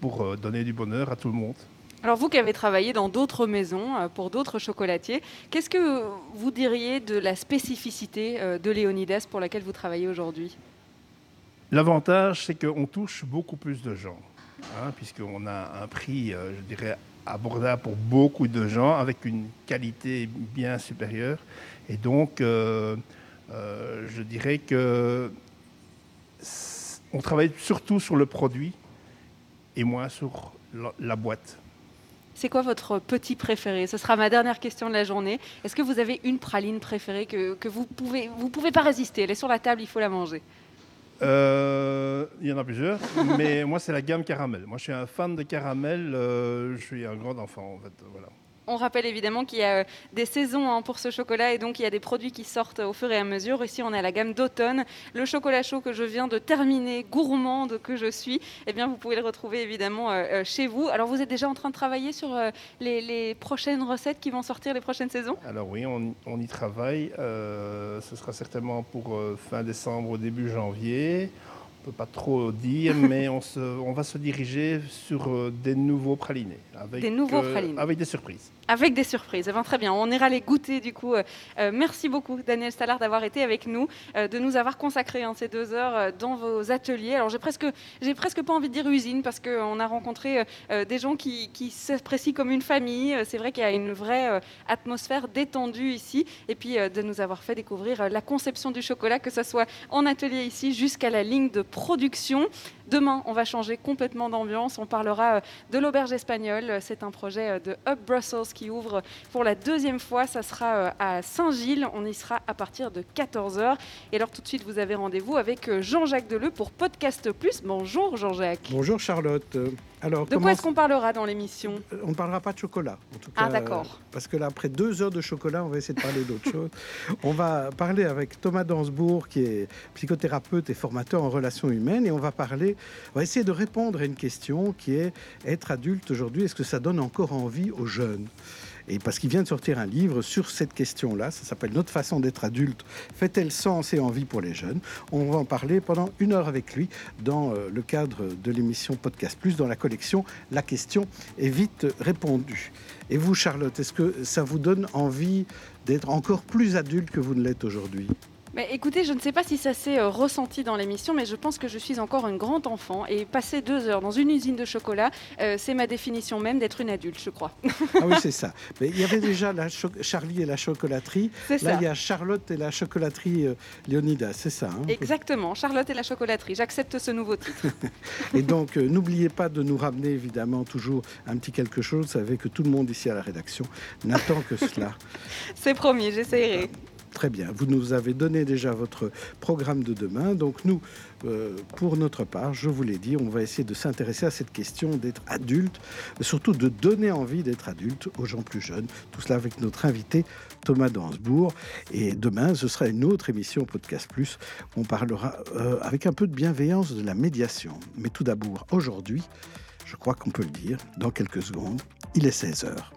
pour euh, donner du bonheur à tout le monde. Alors vous qui avez travaillé dans d'autres maisons, euh, pour d'autres chocolatiers, qu'est-ce que vous diriez de la spécificité euh, de Léonidas pour laquelle vous travaillez aujourd'hui? L'avantage, c'est qu'on touche beaucoup plus de gens, hein, puisqu'on a un prix, je dirais, abordable pour beaucoup de gens, avec une qualité bien supérieure. Et donc, je dirais que on travaille surtout sur le produit et moins sur la boîte. C'est quoi votre petit préféré? Ce sera ma dernière question de la journée. Est-ce que vous avez une praline préférée que, que vous pouvez, vous pouvez pas résister? Elle est sur la table, il faut la manger. Euh, il y en a plusieurs, mais moi c'est la gamme caramel. Moi je suis un fan de caramel, euh, je suis un grand enfant en fait. Voilà. On rappelle évidemment qu'il y a euh, des saisons hein, pour ce chocolat et donc il y a des produits qui sortent au fur et à mesure. Ici, on a la gamme d'automne. Le chocolat chaud que je viens de terminer, gourmande que je suis, eh bien, vous pouvez le retrouver évidemment euh, euh, chez vous. Alors, vous êtes déjà en train de travailler sur les, prochaines recettes qui vont sortir les prochaines saisons? Alors oui, on, y travaille. ce sera certainement pour fin décembre, début janvier peut pas trop dire, mais on, se, on va se diriger sur des nouveaux pralinés. Avec, des nouveaux euh, pralinés. Avec des surprises. Avec des surprises. Eh ben, très bien, on ira les goûter du coup. Euh, merci beaucoup Daniel Stallard d'avoir été avec nous, de nous avoir consacré hein, ces deux heures dans vos ateliers. Alors j'ai presque, presque pas envie de dire usine parce qu'on a rencontré des gens qui, qui s'apprécient comme une famille. C'est vrai qu'il y a une vraie atmosphère détendue ici. Et puis de nous avoir fait découvrir la conception du chocolat, que ce soit en atelier ici jusqu'à la ligne de production. Demain, on va changer complètement d'ambiance. On parlera euh, de l'auberge espagnole. C'est un projet euh, de Hub Brussels qui ouvre pour la deuxième fois. Ça sera euh, à Saint-Gilles. On y sera à partir de 14h. Et alors, tout de suite, vous avez rendez-vous avec Jean-Jacques Deleu pour Podcast Plus. Bonjour, Jean-Jacques. Bonjour, Charlotte. Alors, de quoi est-ce qu'on parlera dans l'émission? On ne parlera pas de chocolat, en tout ah, cas. Ah, d'accord. Parce que là, après deux heures de chocolat, on va essayer de parler d'autre chose. On va parler avec Thomas Dansbourg, qui est psychothérapeute et formateur en relations humaines, et on va parler, on va essayer de répondre à une question qui est être adulte aujourd'hui, est-ce que ça donne encore envie aux jeunes? Et parce qu'il vient de sortir un livre sur cette question-là, ça s'appelle Notre façon d'être adulte, fait-elle sens et envie pour les jeunes? On va en parler pendant une heure avec lui dans euh, le cadre de l'émission Podcast Plus, dans la collection La question est vite répondue. Et vous, Charlotte, est-ce que ça vous donne envie d'être encore plus adulte que vous ne l'êtes aujourd'hui? Écoutez, je ne sais pas si ça s'est euh, ressenti dans l'émission, mais je pense que je suis encore un grand enfant et passer deux heures dans une usine de chocolat, euh, c'est ma définition même d'être une adulte, je crois. ah oui, c'est ça. Mais il y avait déjà la Charlie et la chocolaterie. Là, il y a Charlotte et la chocolaterie euh, Léonidas, c'est ça. Hein Exactement, Charlotte et la chocolaterie. J'accepte ce nouveau titre. et donc, n'oubliez pas de nous ramener évidemment toujours un petit quelque chose. Vous savez que tout le monde ici à la rédaction n'attend que cela. c'est promis, j'essaierai. Très bien. Vous nous avez donné déjà votre programme de demain. Donc nous, euh, pour notre part, je vous l'ai dit, on va essayer de s'intéresser à cette question d'être adulte, surtout de donner envie d'être adulte aux gens plus jeunes. Tout cela avec notre invité Thomas Dansbourg. Et demain, ce sera une autre émission Podcast Plus. On parlera euh, avec un peu de bienveillance de la médiation. Mais tout d'abord, aujourd'hui, je crois qu'on peut le dire, dans quelques secondes, il est 16 heures.